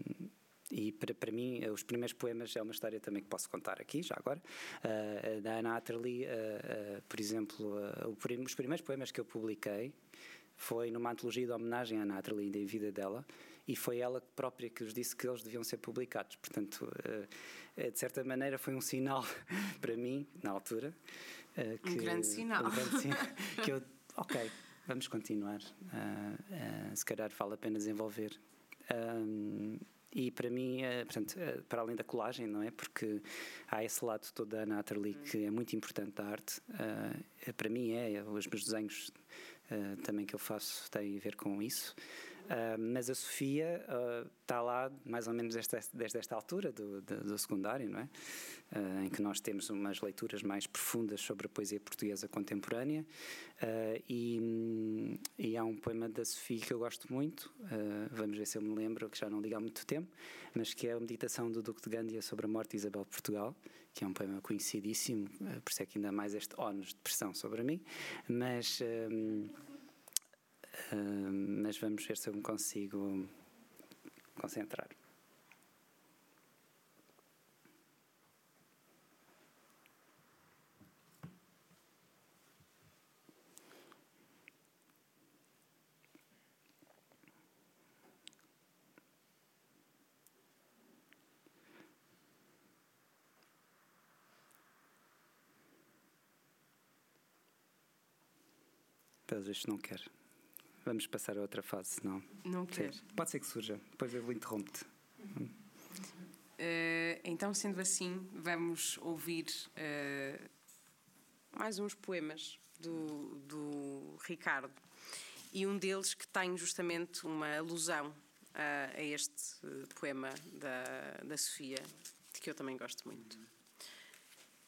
e para, para mim, os primeiros poemas é uma história também que posso contar aqui, já agora. Uh, da Anna Atterley, uh, por exemplo, os primeiros poemas que eu publiquei foi numa antologia de homenagem à Anna Atterley da vida dela e foi ela própria que os disse que eles deviam ser publicados. Portanto, de certa maneira, foi um sinal para mim, na altura, Uh, que, um grande sinal. Um grande sinal que eu, ok, vamos continuar. Se calhar vale a pena desenvolver. E para mim, portanto, para além da colagem, não é? Porque há esse lado todo da Natalie que é muito importante da arte. para mim é, os meus desenhos também que eu faço têm a ver com isso. Uh, mas a Sofia uh, está lá mais ou menos desde, desde esta altura do, do, do secundário, não é? Uh, em que nós temos umas leituras mais profundas sobre a poesia portuguesa contemporânea e, e, há um poema da Sofia que eu gosto muito, vamos ver se eu me lembro, que já não digo há muito tempo, mas que é a meditação do Duque de Gândia sobre a morte de Isabel de Portugal, que é um poema conhecidíssimo, por isso é que ainda mais este ónus de pressão sobre mim, mas mas vamos ver se eu me consigo concentrar. Pelo visto não quer. Vamos passar a outra fase, senão. Não quer. Pode ser que surja, depois eu interrompo-te. Uh, então, sendo assim, vamos ouvir uh, mais uns poemas do, do Ricardo. E um deles que tem justamente uma alusão uh, a este poema da, da Sofia, de que eu também gosto muito.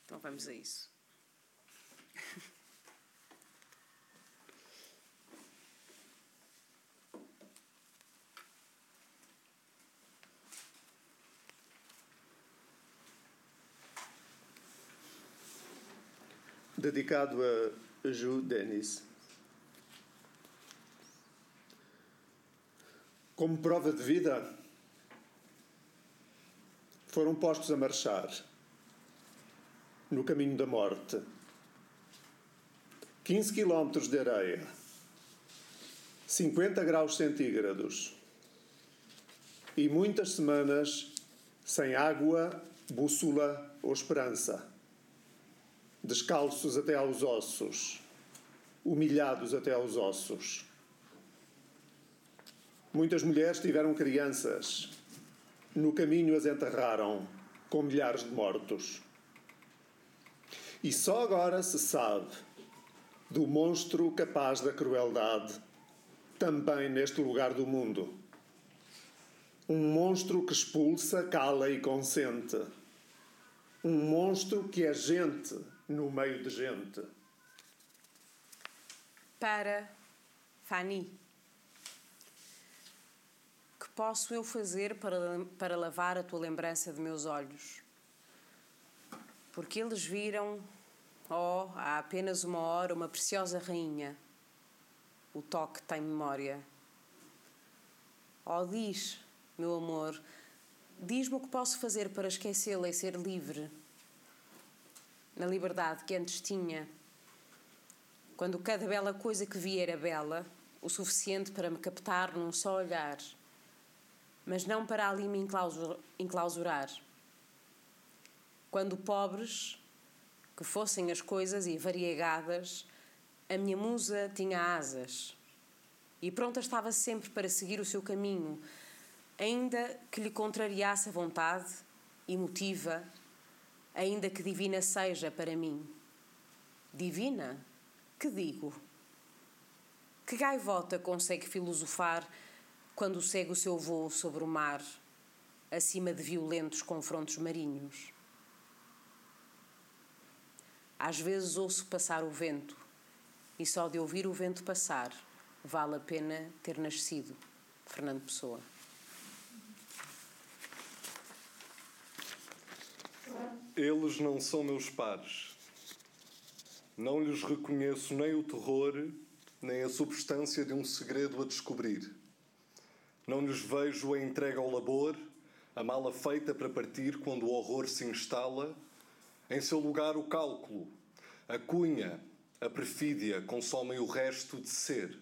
Então vamos a isso. dedicado a Ju Dennis. Como prova de vida, foram postos a marchar no caminho da morte. 15 quilómetros de areia, 50 graus centígrados e muitas semanas sem água, bússola ou esperança descalços até aos ossos, humilhados até aos ossos. Muitas mulheres tiveram crianças, no caminho as enterraram com milhares de mortos. E só agora se sabe do monstro capaz da crueldade, também neste lugar do mundo. Um monstro que expulsa, cala e consente. Um monstro que é gente no meio de gente. Para Fanny. Que posso eu fazer para, para lavar a tua lembrança de meus olhos? Porque eles viram, oh, há apenas uma hora, uma preciosa rainha. O toque tem memória. Oh, diz, meu amor, diz-me o que posso fazer para esquecê-la e ser livre na liberdade que antes tinha, quando cada bela coisa que via era bela, o suficiente para me captar num só olhar, mas não para ali me enclausurar. Quando pobres, que fossem as coisas e variegadas, a minha musa tinha asas e pronta estava sempre para seguir o seu caminho, ainda que lhe contrariasse a vontade emotiva, ainda que divina seja para mim. Divina? Que digo? Que gaivota consegue filosofar quando segue o seu voo sobre o mar, acima de violentos confrontos marinhos? Às vezes ouço passar o vento, e só de ouvir o vento passar vale a pena ter nascido. Fernando Pessoa. Eles não são meus pares. Não lhes reconheço nem o terror, nem a substância de um segredo a descobrir. Não lhes vejo a entrega ao labor, a mala feita para partir quando o horror se instala. Em seu lugar, o cálculo, a cunha, a perfídia consomem o resto de ser.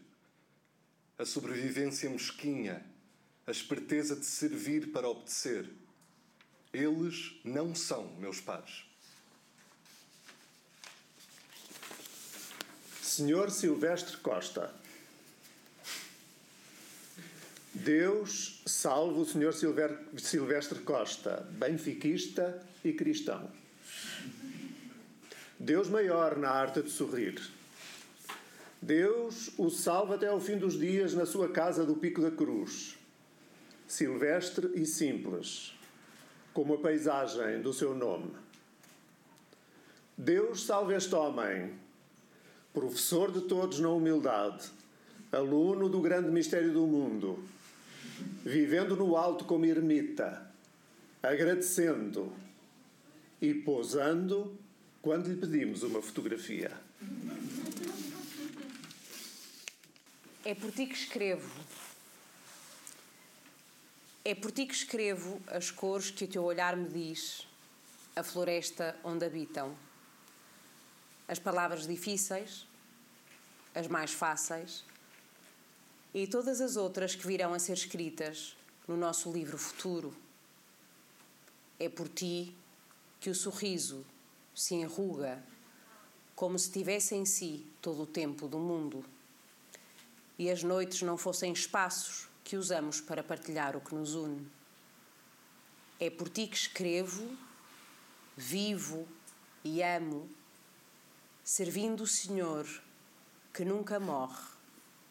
A sobrevivência mesquinha, a esperteza de servir para obedecer eles não são meus pais. Senhor Silvestre Costa. Deus salve o Senhor Silvestre Costa, benfiquista e cristão. Deus maior na arte de sorrir. Deus o salve até ao fim dos dias na sua casa do Pico da Cruz. Silvestre e simples, como a paisagem do seu nome. Deus salve este homem, professor de todos na humildade, aluno do grande mistério do mundo, vivendo no alto como ermita, agradecendo e posando quando lhe pedimos uma fotografia. É por ti que escrevo é por ti que escrevo as cores que o teu olhar me diz, a floresta onde habitam. As palavras difíceis, as mais fáceis e todas as outras que virão a ser escritas no nosso livro futuro. É por ti que o sorriso se enruga como se tivesse em si todo o tempo do mundo e as noites não fossem espaços que usamos para partilhar o que nos une. É por ti que escrevo, vivo e amo, servindo o Senhor que nunca morre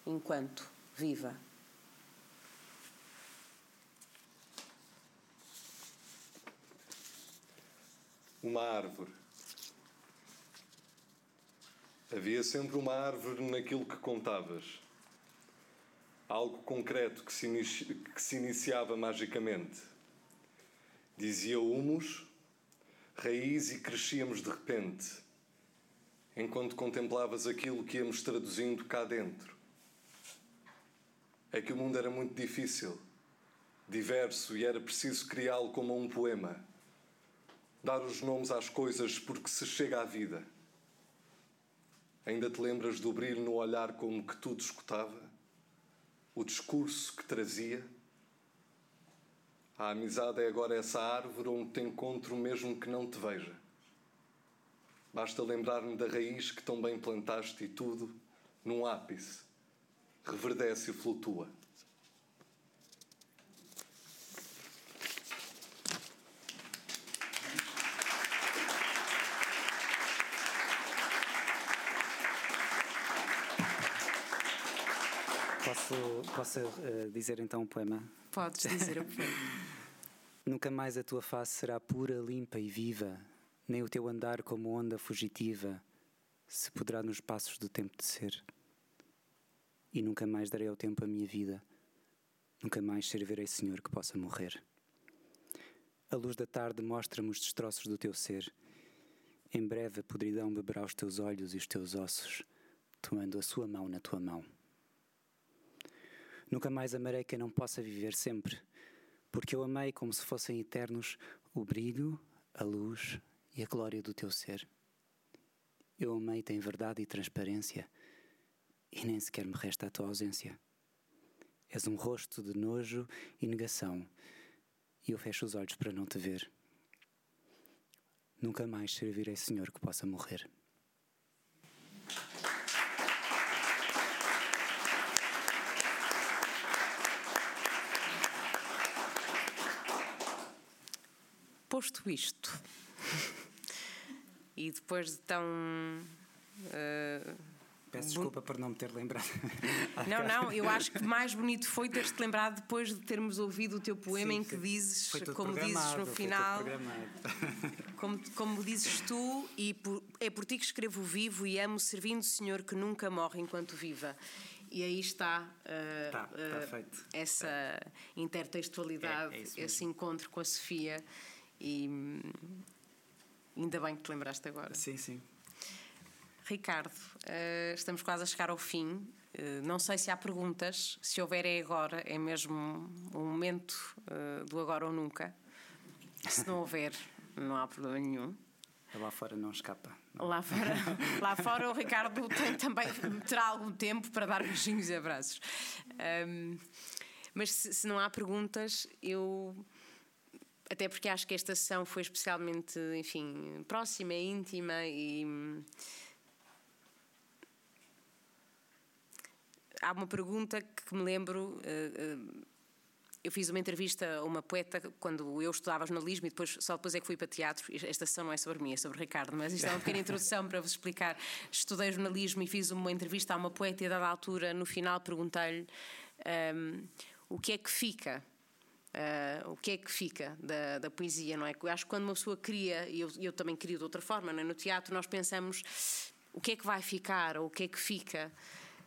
enquanto viva. Uma árvore. Havia sempre uma árvore naquilo que contavas algo concreto que se, que se iniciava magicamente. Dizia humus, raiz e crescíamos de repente, enquanto contemplavas aquilo que íamos traduzindo cá dentro. É que o mundo era muito difícil, diverso e era preciso criá-lo como um poema. Dar os nomes às coisas porque se chega à vida. Ainda te lembras do brilho no olhar como que tudo escutava? O discurso que trazia. A amizade é agora essa árvore onde te encontro mesmo que não te veja. Basta lembrar-me da raiz que tão bem plantaste e tudo, num ápice, reverdece e flutua. Posso, posso uh, dizer então um poema? Podes dizer o poema. Nunca mais a tua face será pura, limpa e viva, nem o teu andar como onda fugitiva se poderá nos passos do tempo de ser. E nunca mais darei ao tempo a minha vida, nunca mais servirei Senhor que possa morrer. A luz da tarde mostra-me os destroços do teu ser. Em breve a podridão beberá os teus olhos e os teus ossos, tomando a sua mão na tua mão. Nunca mais amarei quem não possa viver sempre, porque eu amei como se fossem eternos o brilho, a luz e a glória do teu ser. Eu amei-te em verdade e transparência, e nem sequer me resta a tua ausência. És um rosto de nojo e negação, e eu fecho os olhos para não te ver. Nunca mais servirei Senhor que possa morrer. Posto isto, e depois de tão. Uh, Peço desculpa por não me ter lembrado. Não, não, eu acho que mais bonito foi ter-te lembrado depois de termos ouvido o teu poema sim, em que dizes, como dizes no final, como, como dizes tu, e por, é por ti que escrevo vivo e amo servindo o Senhor que nunca morre enquanto viva. E aí está, uh, tá, tá uh, essa intertextualidade, é, é esse encontro com a Sofia. E hum, ainda bem que te lembraste agora. Sim, sim. Ricardo, uh, estamos quase a chegar ao fim. Uh, não sei se há perguntas. Se houver, é agora. É mesmo um momento uh, do agora ou nunca. Se não houver, não há problema nenhum. Lá fora não escapa. Não. Lá, fora, lá fora o Ricardo tem, também terá algum tempo para dar beijinhos e abraços. Um, mas se, se, não há perguntas, eu. Até porque acho que esta sessão foi especialmente, enfim, próxima, íntima e há uma pergunta que me lembro. Uh, uh, eu fiz uma entrevista a uma poeta quando eu estudava jornalismo e depois, só depois é que fui para teatro. Esta sessão não é sobre mim, é sobre Ricardo, mas isto é uma pequena introdução para vos explicar. Estudei jornalismo e fiz uma entrevista a uma poeta e, a dada altura, no final, perguntei-lhe um, o que é que fica. Uh, o que é que fica da, da, poesia, não é? Eu acho que quando uma pessoa cria, e eu, eu também crio de outra forma, é? no teatro nós pensamos o que é que vai ficar ou o que é que fica.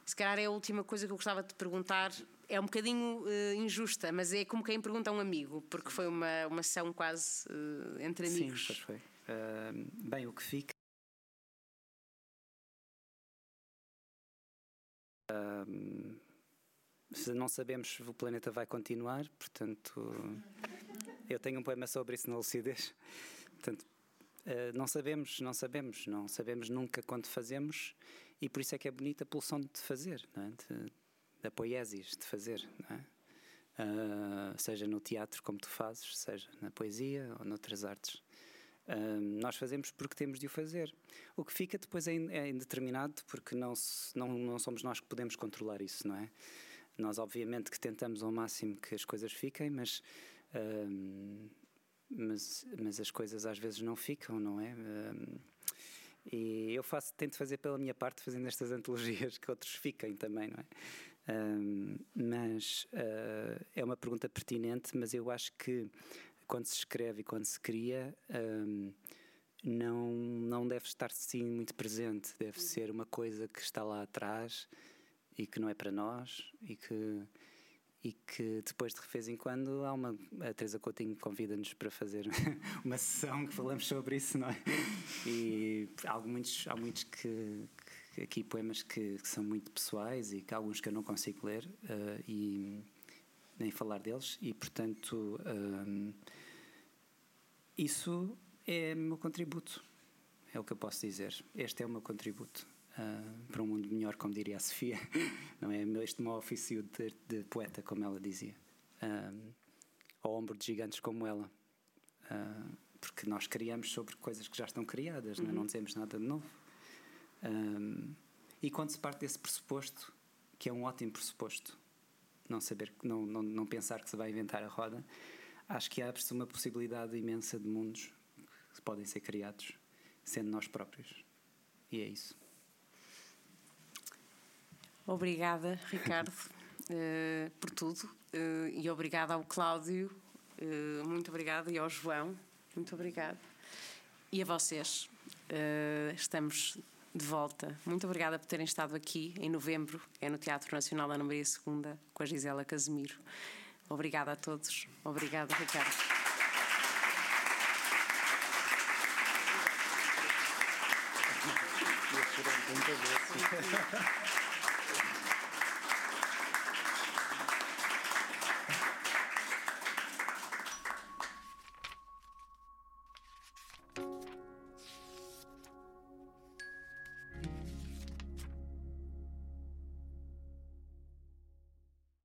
Se calhar é a última coisa que eu gostava de te perguntar. É um bocadinho uh, injusta, mas é como quem pergunta a um amigo, porque foi uma, uma ação quase uh, entre amigos. Sim, foi. Bem, o que fica. Não sabemos se o planeta vai continuar, portanto, eu tenho um poema sobre isso na lucidez. Portanto, não sabemos, não sabemos, não sabemos nunca quando fazemos e por isso é que é bonita a pulsão de fazer, não é? de, da poiesis, de fazer, não é? Uh, seja no teatro como tu fazes, seja na poesia ou noutras artes. Uh, nós fazemos porque temos de o fazer. O que fica depois é, é indeterminado porque não, não, não somos nós que podemos controlar isso, não é? Nós, obviamente, que tentamos ao máximo que as coisas fiquem, mas, uh, mas, mas as coisas às vezes não ficam, não é? E eu faço, tento fazer pela minha parte, fazendo estas antologias, que outros fiquem também, não é? Um, mas uh, é uma pergunta pertinente, mas eu acho que quando se escreve e quando se cria, um, não, não deve estar sim muito presente, deve ser uma coisa que está lá atrás e que não é para nós e que e que depois de vez em quando há uma a Teresa Coutinho convida-nos para fazer uma sessão que falamos sobre isso, não é? E há muitos, há muitos que, que aqui poemas que, que, são muito pessoais e que há alguns que eu não consigo ler uh, e nem falar deles e portanto um, eh, isso é meu contributo é o que eu posso dizer este é o meu contributo uh, para um mundo melhor, como diria a Sofia, não é? Este meu ofício de, de poeta, como ela dizia, uh, ao ombro de gigantes como ela, uh, porque nós criamos sobre coisas que já estão criadas, uhum. não, é? não dizemos nada de novo. e quando se parte desse pressuposto, que é um ótimo pressuposto, não saber, não, não, não pensar que se vai inventar a roda, acho que abre-se uma possibilidade imensa de mundos que podem ser criados sendo nós próprios. E é isso. Obrigada, Ricardo, uh, por tudo. Uh, e obrigada ao Cláudio, uh, muito obrigada, e ao João, muito obrigada. E a vocês, estamos de volta. Muito obrigada por terem estado aqui em novembro, é no Teatro Nacional Ana Maria II, com a Gisela Casemiro. Obrigada a todos. Obrigada, Ricardo.